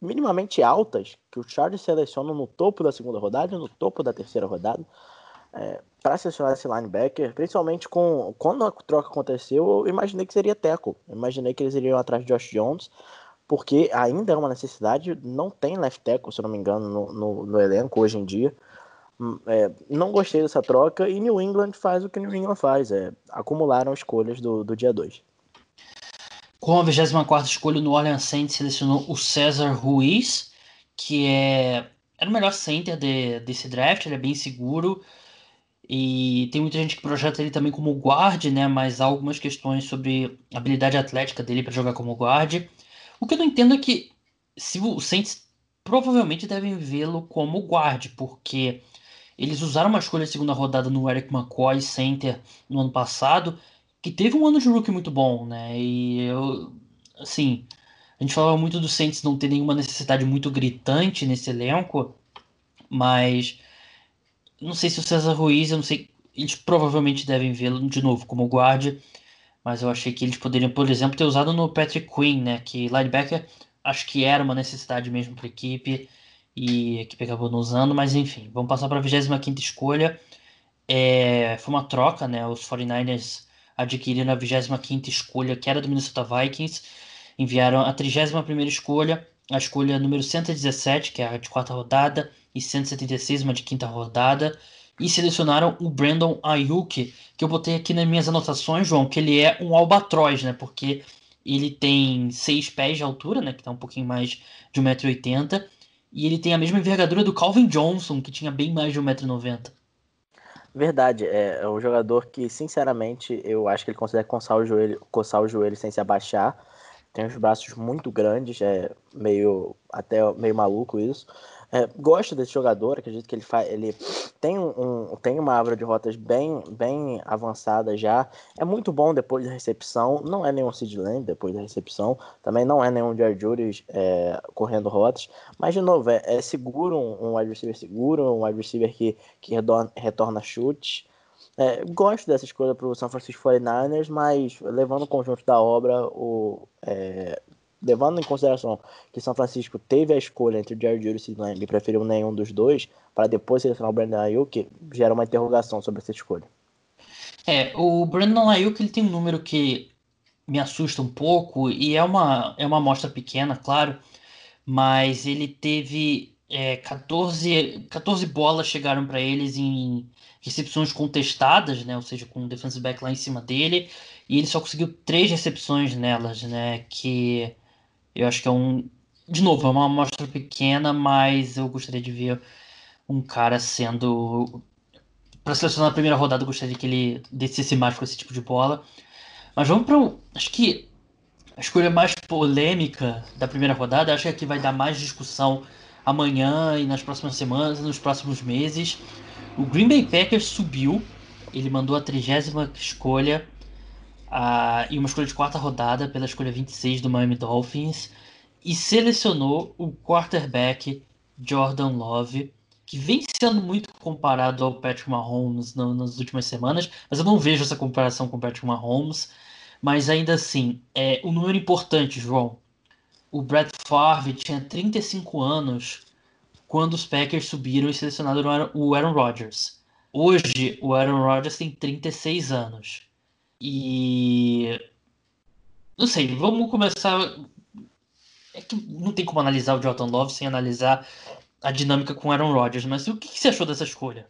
minimamente altas, que o Chargers seleciona no topo da segunda rodada e no topo da terceira rodada, é, para selecionar esse linebacker, principalmente com quando a troca aconteceu, eu imaginei que seria Teco. Imaginei que eles iriam atrás de Josh Jones, porque ainda é uma necessidade, não tem left tackle, se não me engano, no, no, no elenco hoje em dia. É, não gostei dessa troca e New England faz o que New England faz, é, acumularam escolhas do, do dia 2. Com a 24 escolha, o New Orleans Saints selecionou o César Ruiz, que é era o melhor center de, desse draft, ele é bem seguro. E tem muita gente que projeta ele também como guard, né? Mas há algumas questões sobre a habilidade atlética dele para jogar como guard. O que eu não entendo é que se o Saints provavelmente devem vê-lo como guard, porque eles usaram uma escolha de segunda rodada no Eric McCoy Center no ano passado, que teve um ano de rookie muito bom, né? E eu, assim, a gente falava muito do Saints não ter nenhuma necessidade muito gritante nesse elenco, mas não sei se o César Ruiz, eu não sei, eles provavelmente devem vê-lo de novo como guarda, mas eu achei que eles poderiam, por exemplo, ter usado no Patrick Quinn, né? Que linebacker acho que era uma necessidade mesmo para a equipe e a equipe acabou não usando, mas enfim, vamos passar para a 25 escolha. É, foi uma troca, né? Os 49ers adquiriram a 25 escolha, que era do Minnesota Vikings, enviaram a 31 escolha, a escolha número 117, que é a de quarta rodada, e 176, uma de quinta rodada, e selecionaram o Brandon Ayuk, que eu botei aqui nas minhas anotações, João, que ele é um albatroz, né? Porque ele tem 6 pés de altura, né? Que tá um pouquinho mais de 1,80m, e ele tem a mesma envergadura do Calvin Johnson, que tinha bem mais de 1,90m. Verdade, é, é um jogador que, sinceramente, eu acho que ele consegue coçar o joelho, coçar o joelho sem se abaixar. Tem os braços muito grandes, é meio até meio maluco isso. É, gosto desse jogador, acredito que ele, faz, ele tem, um, tem uma árvore de rotas bem, bem avançada já. É muito bom depois da recepção. Não é nenhum Sid Lamb depois da recepção. Também não é nenhum Jair Juris é, correndo rotas. Mas, de novo, é, é seguro, um, um wide receiver seguro, um wide receiver que, que retorna, retorna chutes. É, gosto dessa escolha para o San Francisco 49ers, mas levando o conjunto da obra, o, é, levando em consideração que São Francisco teve a escolha entre o Jerry Judy e o Lamb e preferiu nenhum dos dois, para depois selecionar o Brandon Ayuk, gera uma interrogação sobre essa escolha. É, o Brandon Ayuk ele tem um número que me assusta um pouco e é uma, é uma amostra pequena, claro, mas ele teve é, 14, 14 bolas chegaram para eles em recepções contestadas, né, ou seja, com o defensive back lá em cima dele, e ele só conseguiu três recepções nelas, né, que eu acho que é um. De novo, é uma amostra pequena, mas eu gostaria de ver um cara sendo. Para selecionar a primeira rodada, eu gostaria que ele descesse mais com esse tipo de bola. Mas vamos para. Acho que a escolha mais polêmica da primeira rodada, acho que aqui vai dar mais discussão amanhã e nas próximas semanas, nos próximos meses. O Green Bay Packers subiu, ele mandou a trigésima escolha uh, e uma escolha de quarta rodada pela escolha 26 do Miami Dolphins e selecionou o quarterback Jordan Love, que vem sendo muito comparado ao Patrick Mahomes no, nas últimas semanas, mas eu não vejo essa comparação com o Patrick Mahomes. Mas ainda assim, é um número importante, João. O Brett Favre tinha 35 anos quando os Packers subiram e selecionaram o Aaron Rodgers. Hoje, o Aaron Rodgers tem 36 anos. E. Não sei, vamos começar. É que não tem como analisar o Jordan Love sem analisar a dinâmica com o Aaron Rodgers, mas o que, você achou dessa escolha?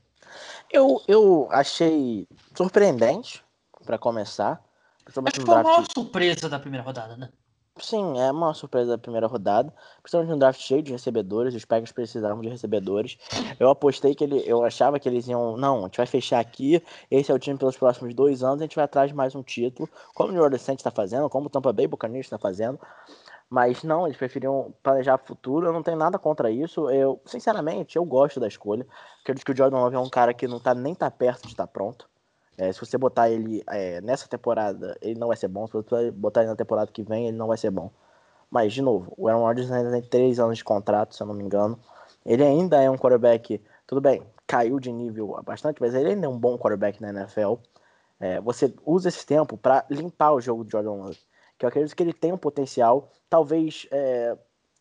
Eu, eu achei surpreendente, para começar. Acho que foi a maior surpresa da primeira rodada, né? Sim, é uma surpresa da primeira rodada. Principalmente um draft cheio de recebedores. Os Packers precisavam de recebedores. Eu apostei que ele. Eu achava que eles iam. Não, a gente vai fechar aqui. Esse é o time pelos próximos dois anos. A gente vai atrás de mais um título. Como o New Orleans está fazendo, como o Tampa Bay Buccaneers está fazendo. Mas não, eles preferiam planejar futuro. Eu não tenho nada contra isso. Eu, sinceramente, eu gosto da escolha. Acredito que o Jordan Love é um cara que não tá nem tá perto de estar tá pronto. É, se você botar ele é, nessa temporada, ele não vai ser bom. Se você botar ele na temporada que vem, ele não vai ser bom. Mas, de novo, o Aaron Rodgers ainda tem 3 anos de contrato, se eu não me engano. Ele ainda é um quarterback, tudo bem, caiu de nível bastante, mas ele ainda é um bom quarterback na NFL. É, você usa esse tempo para limpar o jogo de Jordan Love. Que eu acredito que ele tem um potencial, talvez, é,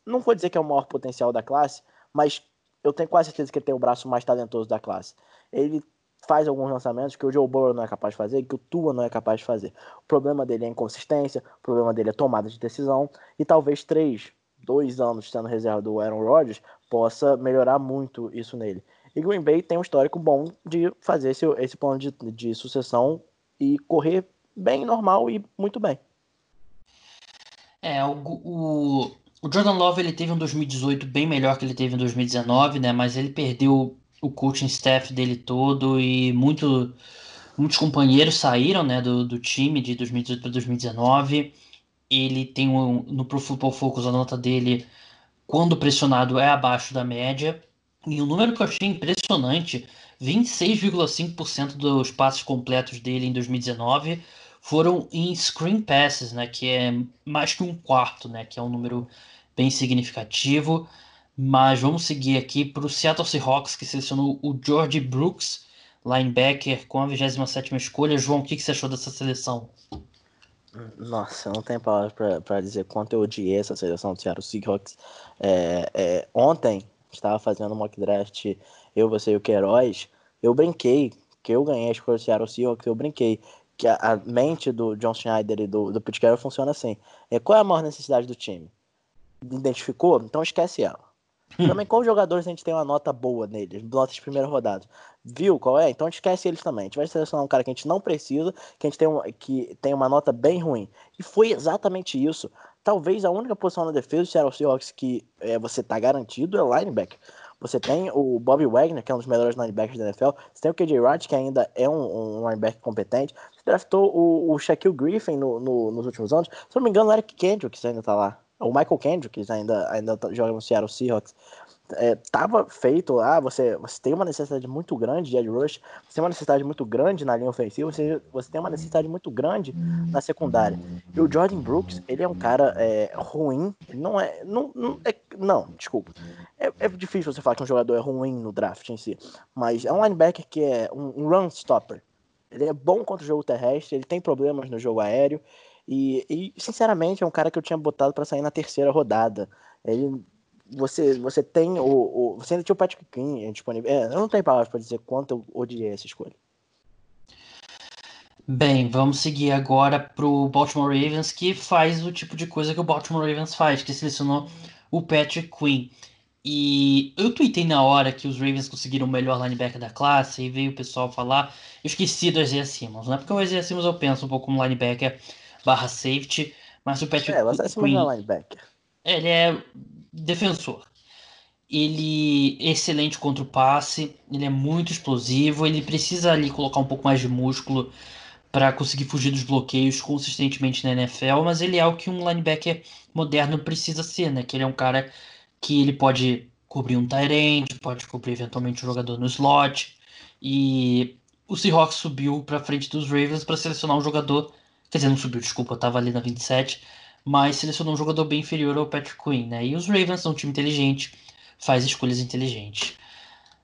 não vou dizer que é o maior potencial da classe, mas eu tenho quase certeza que ele tem o braço mais talentoso da classe. Ele faz alguns lançamentos que o Joe Burrow não é capaz de fazer, que o Tua não é capaz de fazer. O problema dele é inconsistência, o problema dele é tomada de decisão, e talvez três, dois anos sendo reserva do Aaron Rodgers possa melhorar muito isso nele. E Green Bay tem um histórico bom de fazer esse, esse plano de, de sucessão e correr bem normal e muito bem. É, o, o, o Jordan Love ele teve um 2018 bem melhor que ele teve em 2019, né? Mas ele perdeu o coaching staff dele todo e muito, muitos companheiros saíram né, do, do time de 2018 para 2019. Ele tem um, no Pro Football Focus a nota dele, quando pressionado, é abaixo da média. E um número que eu achei impressionante: 26,5% dos passes completos dele em 2019 foram em screen passes, né, que é mais que um quarto, né, que é um número bem significativo. Mas vamos seguir aqui para o Seattle Seahawks, que selecionou o George Brooks, linebacker, com a 27 escolha. João, o que, que você achou dessa seleção? Nossa, não tem palavras para dizer quanto eu odiei essa seleção do Seattle Seahawks. É, é, ontem, estava fazendo um mock draft, eu, você e o Queiroz, eu brinquei, que eu ganhei a escolha do Seattle Seahawks, eu brinquei que a, a mente do John Schneider e do, do Pete Carroll funciona assim. É, qual é a maior necessidade do time? Identificou? Então esquece ela. Hum. Também qual jogadores a gente tem uma nota boa neles, notas de primeira rodada. Viu qual é? Então esquece eles também. A gente vai selecionar um cara que a gente não precisa, que a gente tem, um, que tem uma nota bem ruim. E foi exatamente isso. Talvez a única posição na defesa do Seattle Seahawks que é, você tá garantido é linebacker. Você tem o Bobby Wagner, que é um dos melhores linebackers da NFL. Você tem o KJ Wright, que ainda é um, um linebacker competente. Você draftou o, o Shaquille Griffin no, no, nos últimos anos. Se não me engano, o Eric Kendrick ainda tá lá o Michael Kendrick ainda, ainda tá, joga no Seattle Seahawks, é, tava feito lá, você, você tem uma necessidade muito grande de edge rush, você tem uma necessidade muito grande na linha ofensiva, você, você tem uma necessidade muito grande na secundária. E o Jordan Brooks, ele é um cara é, ruim, não é não, não, é, não desculpa. É, é, difícil você falar que um jogador é ruim no draft em si, mas é um linebacker que é um, um run stopper. Ele é bom contra o jogo terrestre, ele tem problemas no jogo aéreo, e, e, sinceramente, é um cara que eu tinha botado para sair na terceira rodada. Ele, você, você tem o, o, Você ainda tinha o Patrick Queen disponível. É, eu não tenho palavras para dizer quanto eu odiei essa escolha. Bem, vamos seguir agora pro Baltimore Ravens, que faz o tipo de coisa que o Baltimore Ravens faz, que selecionou o Patrick Queen. E eu tuitei na hora que os Ravens conseguiram o melhor linebacker da classe, e veio o pessoal falar. Eu esqueci do Isaiah Simmons, né? Porque o Isaiah Simmons eu penso um pouco como linebacker barra safety, mas o Patrick é, você Queen, é linebacker. Ele é defensor. Ele é excelente contra o passe, ele é muito explosivo, ele precisa ali colocar um pouco mais de músculo para conseguir fugir dos bloqueios consistentemente na NFL, mas ele é o que um linebacker moderno precisa ser, né? Que ele é um cara que ele pode cobrir um tight end, pode cobrir eventualmente um jogador no slot. E o Seahawks subiu para frente dos Ravens para selecionar um jogador Quer dizer, não subiu, desculpa, tava ali na 27. Mas selecionou um jogador bem inferior ao Patrick Queen, né? E os Ravens são um time inteligente, faz escolhas inteligentes.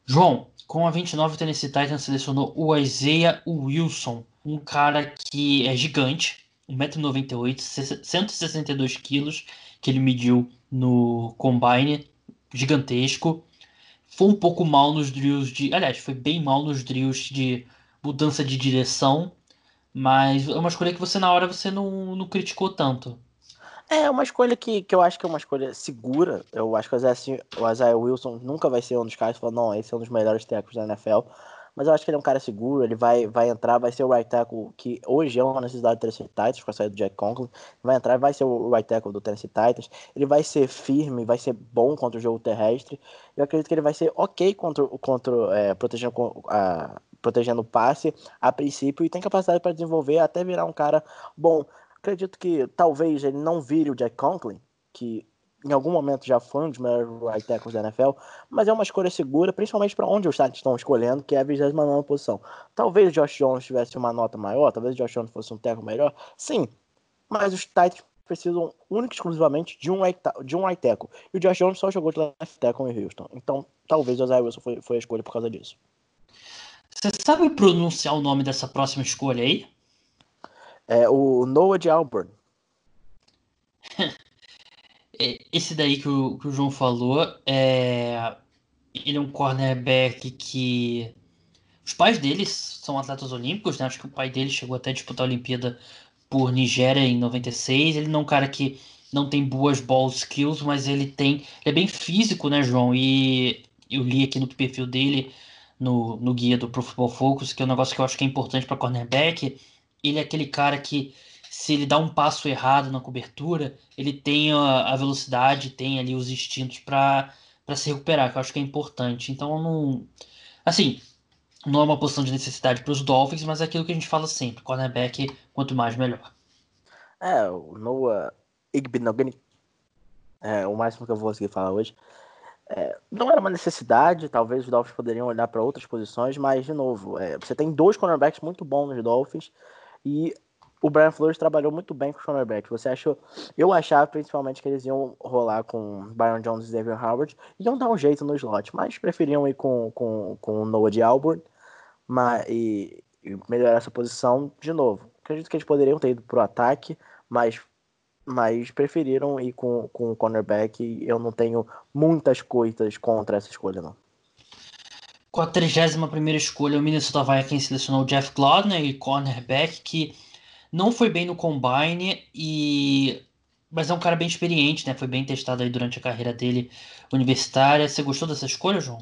João, com a 29, o Tennessee Titans selecionou o Isaiah Wilson, um cara que é gigante, 1,98m, 162kg, que ele mediu no combine, gigantesco. foi um pouco mal nos drills de. Aliás, foi bem mal nos drills de mudança de direção. Mas é uma escolha que você, na hora, você não, não criticou tanto. É uma escolha que, que eu acho que é uma escolha segura. Eu acho que o Isaiah Wilson nunca vai ser um dos caras que fala, não, esse é um dos melhores técnicos da NFL. Mas eu acho que ele é um cara seguro, ele vai, vai entrar, vai ser o right tackle, que hoje é uma necessidade do Tennessee Titans, com a saída do Jack Conklin. Vai entrar, vai ser o right tackle do Tennessee Titans. Ele vai ser firme, vai ser bom contra o jogo terrestre. Eu acredito que ele vai ser ok contra, contra é, protegendo, a, protegendo o passe a princípio e tem capacidade para desenvolver até virar um cara bom. Acredito que talvez ele não vire o Jack Conklin, que em algum momento já foi um dos melhores right tackles da NFL, mas é uma escolha segura, principalmente para onde os Titans estão escolhendo, que é a 29 posição. Talvez o Josh Jones tivesse uma nota maior, talvez o Josh Jones fosse um tackle melhor, sim, mas os Titans precisam única e exclusivamente de um, right, de um right tackle. E o Josh Jones só jogou de left tackle em Houston. Então, talvez o Isaiah Wilson foi, foi a escolha por causa disso. Você sabe pronunciar o nome dessa próxima escolha aí? É o Noah de Auburn. Esse daí que o, que o João falou, é, ele é um cornerback que. Os pais deles são atletas olímpicos, né? Acho que o pai dele chegou até a disputar a Olimpíada por Nigéria em 96. Ele não é um cara que não tem boas ball skills, mas ele tem. Ele é bem físico, né, João? E eu li aqui no perfil dele, no, no guia do Pro Football Focus, que é um negócio que eu acho que é importante para cornerback. Ele é aquele cara que se ele dá um passo errado na cobertura, ele tem a, a velocidade, tem ali os instintos para se recuperar, que eu acho que é importante. Então, não. Assim, não é uma posição de necessidade para os Dolphins, mas é aquilo que a gente fala sempre: cornerback, quanto mais, melhor. É, o Noah Igbinogany, é o máximo que eu vou conseguir falar hoje. É, não era uma necessidade, talvez os Dolphins poderiam olhar para outras posições, mas, de novo, é, você tem dois cornerbacks muito bons nos Dolphins e o Brian Flores trabalhou muito bem com o cornerback. Você achou? Eu achava principalmente que eles iam rolar com Byron Jones e David Howard, iam dar um jeito no slot, mas preferiam ir com, com, com o Noah de Auburn mas, e, e melhorar essa posição de novo. Acredito que eles poderiam ter ido pro ataque, mas, mas preferiram ir com, com o cornerback e eu não tenho muitas coisas contra essa escolha, não. Com a 31 escolha, o Minnesota Vikings selecionou Jeff Gladner e cornerback, que não foi bem no combine e mas é um cara bem experiente, né? Foi bem testado aí durante a carreira dele universitária. Você gostou dessa escolha, João?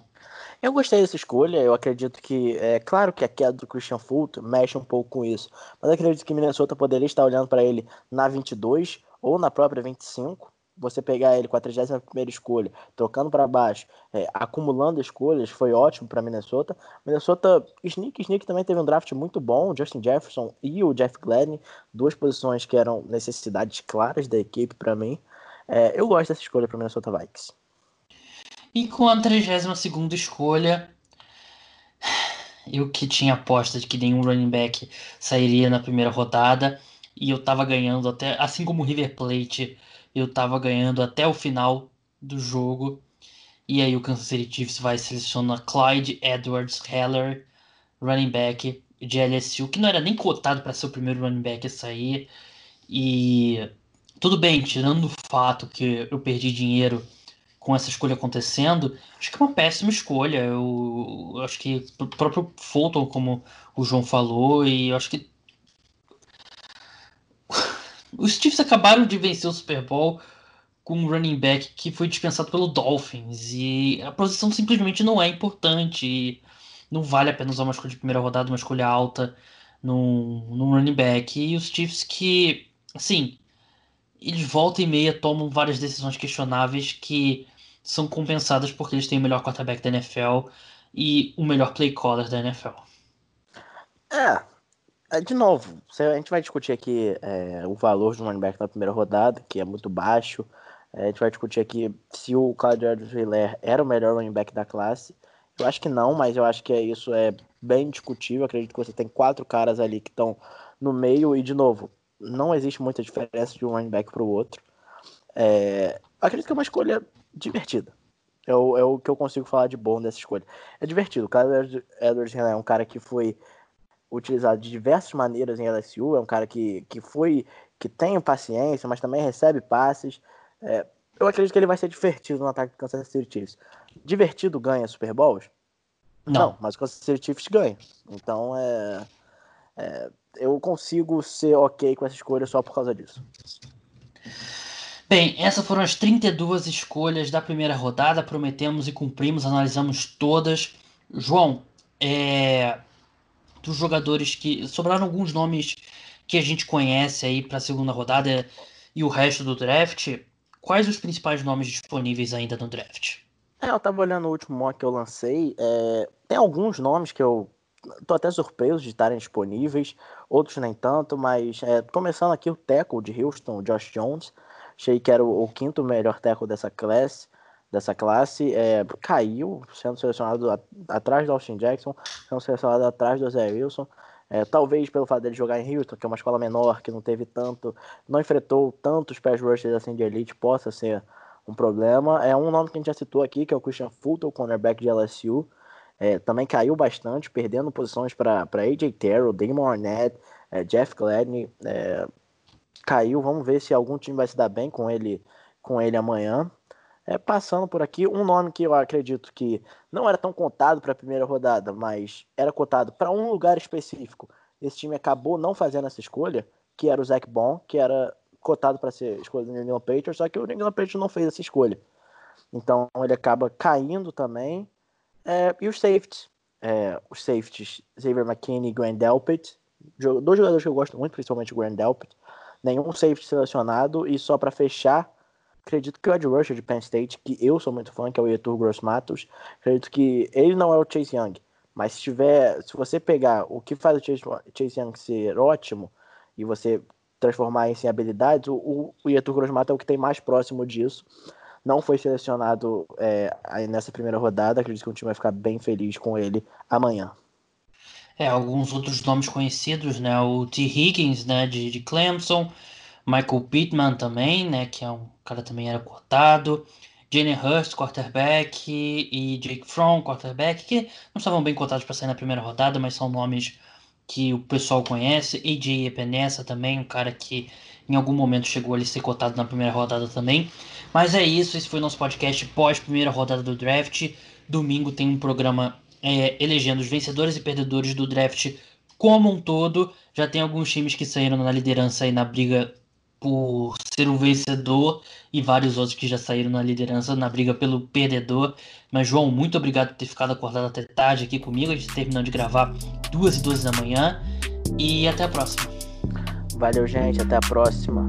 Eu gostei dessa escolha, eu acredito que, é claro que a queda do Christian Fulton mexe um pouco com isso, mas acredito que Minnesota poderia estar olhando para ele na 22 ou na própria 25, você pegar ele com a 31 escolha, trocando para baixo, é, acumulando escolhas, foi ótimo para Minnesota. Minnesota, Sneak, Sneak também teve um draft muito bom, Justin Jefferson e o Jeff Gladney, duas posições que eram necessidades claras da equipe para mim. É, eu gosto dessa escolha para Minnesota Vikings. E com a 32 escolha, eu que tinha aposta de que nenhum running back sairia na primeira rodada, e eu tava ganhando até, assim como o River Plate eu estava ganhando até o final do jogo. E aí o Kansas City Chiefs vai selecionar Clyde Edwards Heller, running back de LSU, que não era nem cotado para ser o primeiro running back a sair. E tudo bem, tirando o fato que eu perdi dinheiro com essa escolha acontecendo, acho que é uma péssima escolha. Eu, eu acho que o próprio Fulton, como o João falou, e eu acho que os Chiefs acabaram de vencer o Super Bowl com um running back que foi dispensado pelo Dolphins e a posição simplesmente não é importante. não vale a pena usar uma escolha de primeira rodada, uma escolha alta num, num running back. E os Chiefs que, assim, eles volta e meia tomam várias decisões questionáveis que são compensadas porque eles têm o melhor quarterback da NFL e o melhor play caller da NFL. É, de novo, a gente vai discutir aqui é, o valor de um running back na primeira rodada, que é muito baixo. É, a gente vai discutir aqui se o Claudio Edwards era o melhor running back da classe. Eu acho que não, mas eu acho que isso é bem discutível. acredito que você tem quatro caras ali que estão no meio e, de novo, não existe muita diferença de um running back para o outro. É, acredito que é uma escolha divertida. É o, é o que eu consigo falar de bom dessa escolha. É divertido. O Claudio Edwards é um cara que foi utilizado de diversas maneiras em LSU, é um cara que, que foi, que tem paciência, mas também recebe passes. É, Eu acredito que ele vai ser divertido no ataque do Kansas City Chiefs. Divertido ganha Super Bowls? Não, Não mas o Kansas City Chiefs ganha. Então é, é, eu consigo ser ok com essa escolha só por causa disso. Bem, essas foram as 32 escolhas da primeira rodada. Prometemos e cumprimos, analisamos todas. João, é, dos jogadores que. Sobraram alguns nomes que a gente conhece aí para a segunda rodada e o resto do draft. Quais os principais nomes disponíveis ainda no draft? É, eu tava olhando o último mock que eu lancei. É, tem alguns nomes que eu tô até surpreso de estarem disponíveis, outros nem tanto, mas é, começando aqui o tackle de Houston, Josh Jones. Achei que era o, o quinto melhor tackle dessa classe. Dessa classe é, caiu, sendo selecionado a, atrás do Austin Jackson, sendo selecionado atrás do Zé Wilson. É, talvez pelo fato dele jogar em Houston, que é uma escola menor, que não teve tanto, não enfrentou tantos pass rushers assim de elite, possa ser um problema. É um nome que a gente já citou aqui, que é o Christian Fulton, cornerback de LSU. É, também caiu bastante, perdendo posições para AJ Terrell, Damon Arnett, é, Jeff Gladney. É, caiu, vamos ver se algum time vai se dar bem com ele, com ele amanhã. É, passando por aqui, um nome que eu acredito que não era tão contado para a primeira rodada, mas era cotado para um lugar específico. Esse time acabou não fazendo essa escolha, que era o Zach Bond, que era cotado para ser escolha do New England Patriots, só que o New England Patriots não fez essa escolha. Então ele acaba caindo também. É, e os safeties, é, os safeties Xavier McKinney e Grant Delpit, dois jogadores que eu gosto muito, principalmente o Grant Delpit. Nenhum safety selecionado e só para fechar acredito que o Ed Rusher de Penn State, que eu sou muito fã, que é o Etur Gross Matos, acredito que ele não é o Chase Young, mas se tiver, se você pegar o que faz o Chase, Chase Young ser ótimo e você transformar isso em habilidades, o, o Gross Matos é o que tem mais próximo disso. Não foi selecionado é, nessa primeira rodada, acredito que o time vai ficar bem feliz com ele amanhã. É, alguns outros nomes conhecidos, né? O T. Higgins, né, de, de Clemson, Michael Pittman também, né, que é um cara também era cortado. Jane Hurst, quarterback, e Jake Fromm, quarterback, que não estavam bem cotados para sair na primeira rodada, mas são nomes que o pessoal conhece. AJ Epinesa também, um cara que em algum momento chegou ali a ser cotado na primeira rodada também. Mas é isso, esse foi o nosso podcast pós primeira rodada do draft. Domingo tem um programa é, elegendo os vencedores e perdedores do draft como um todo. Já tem alguns times que saíram na liderança aí na briga por ser o vencedor e vários outros que já saíram na liderança na briga pelo perdedor. Mas, João, muito obrigado por ter ficado acordado até tarde aqui comigo. A gente terminando de gravar duas e 12 da manhã. E até a próxima. Valeu, gente. Até a próxima.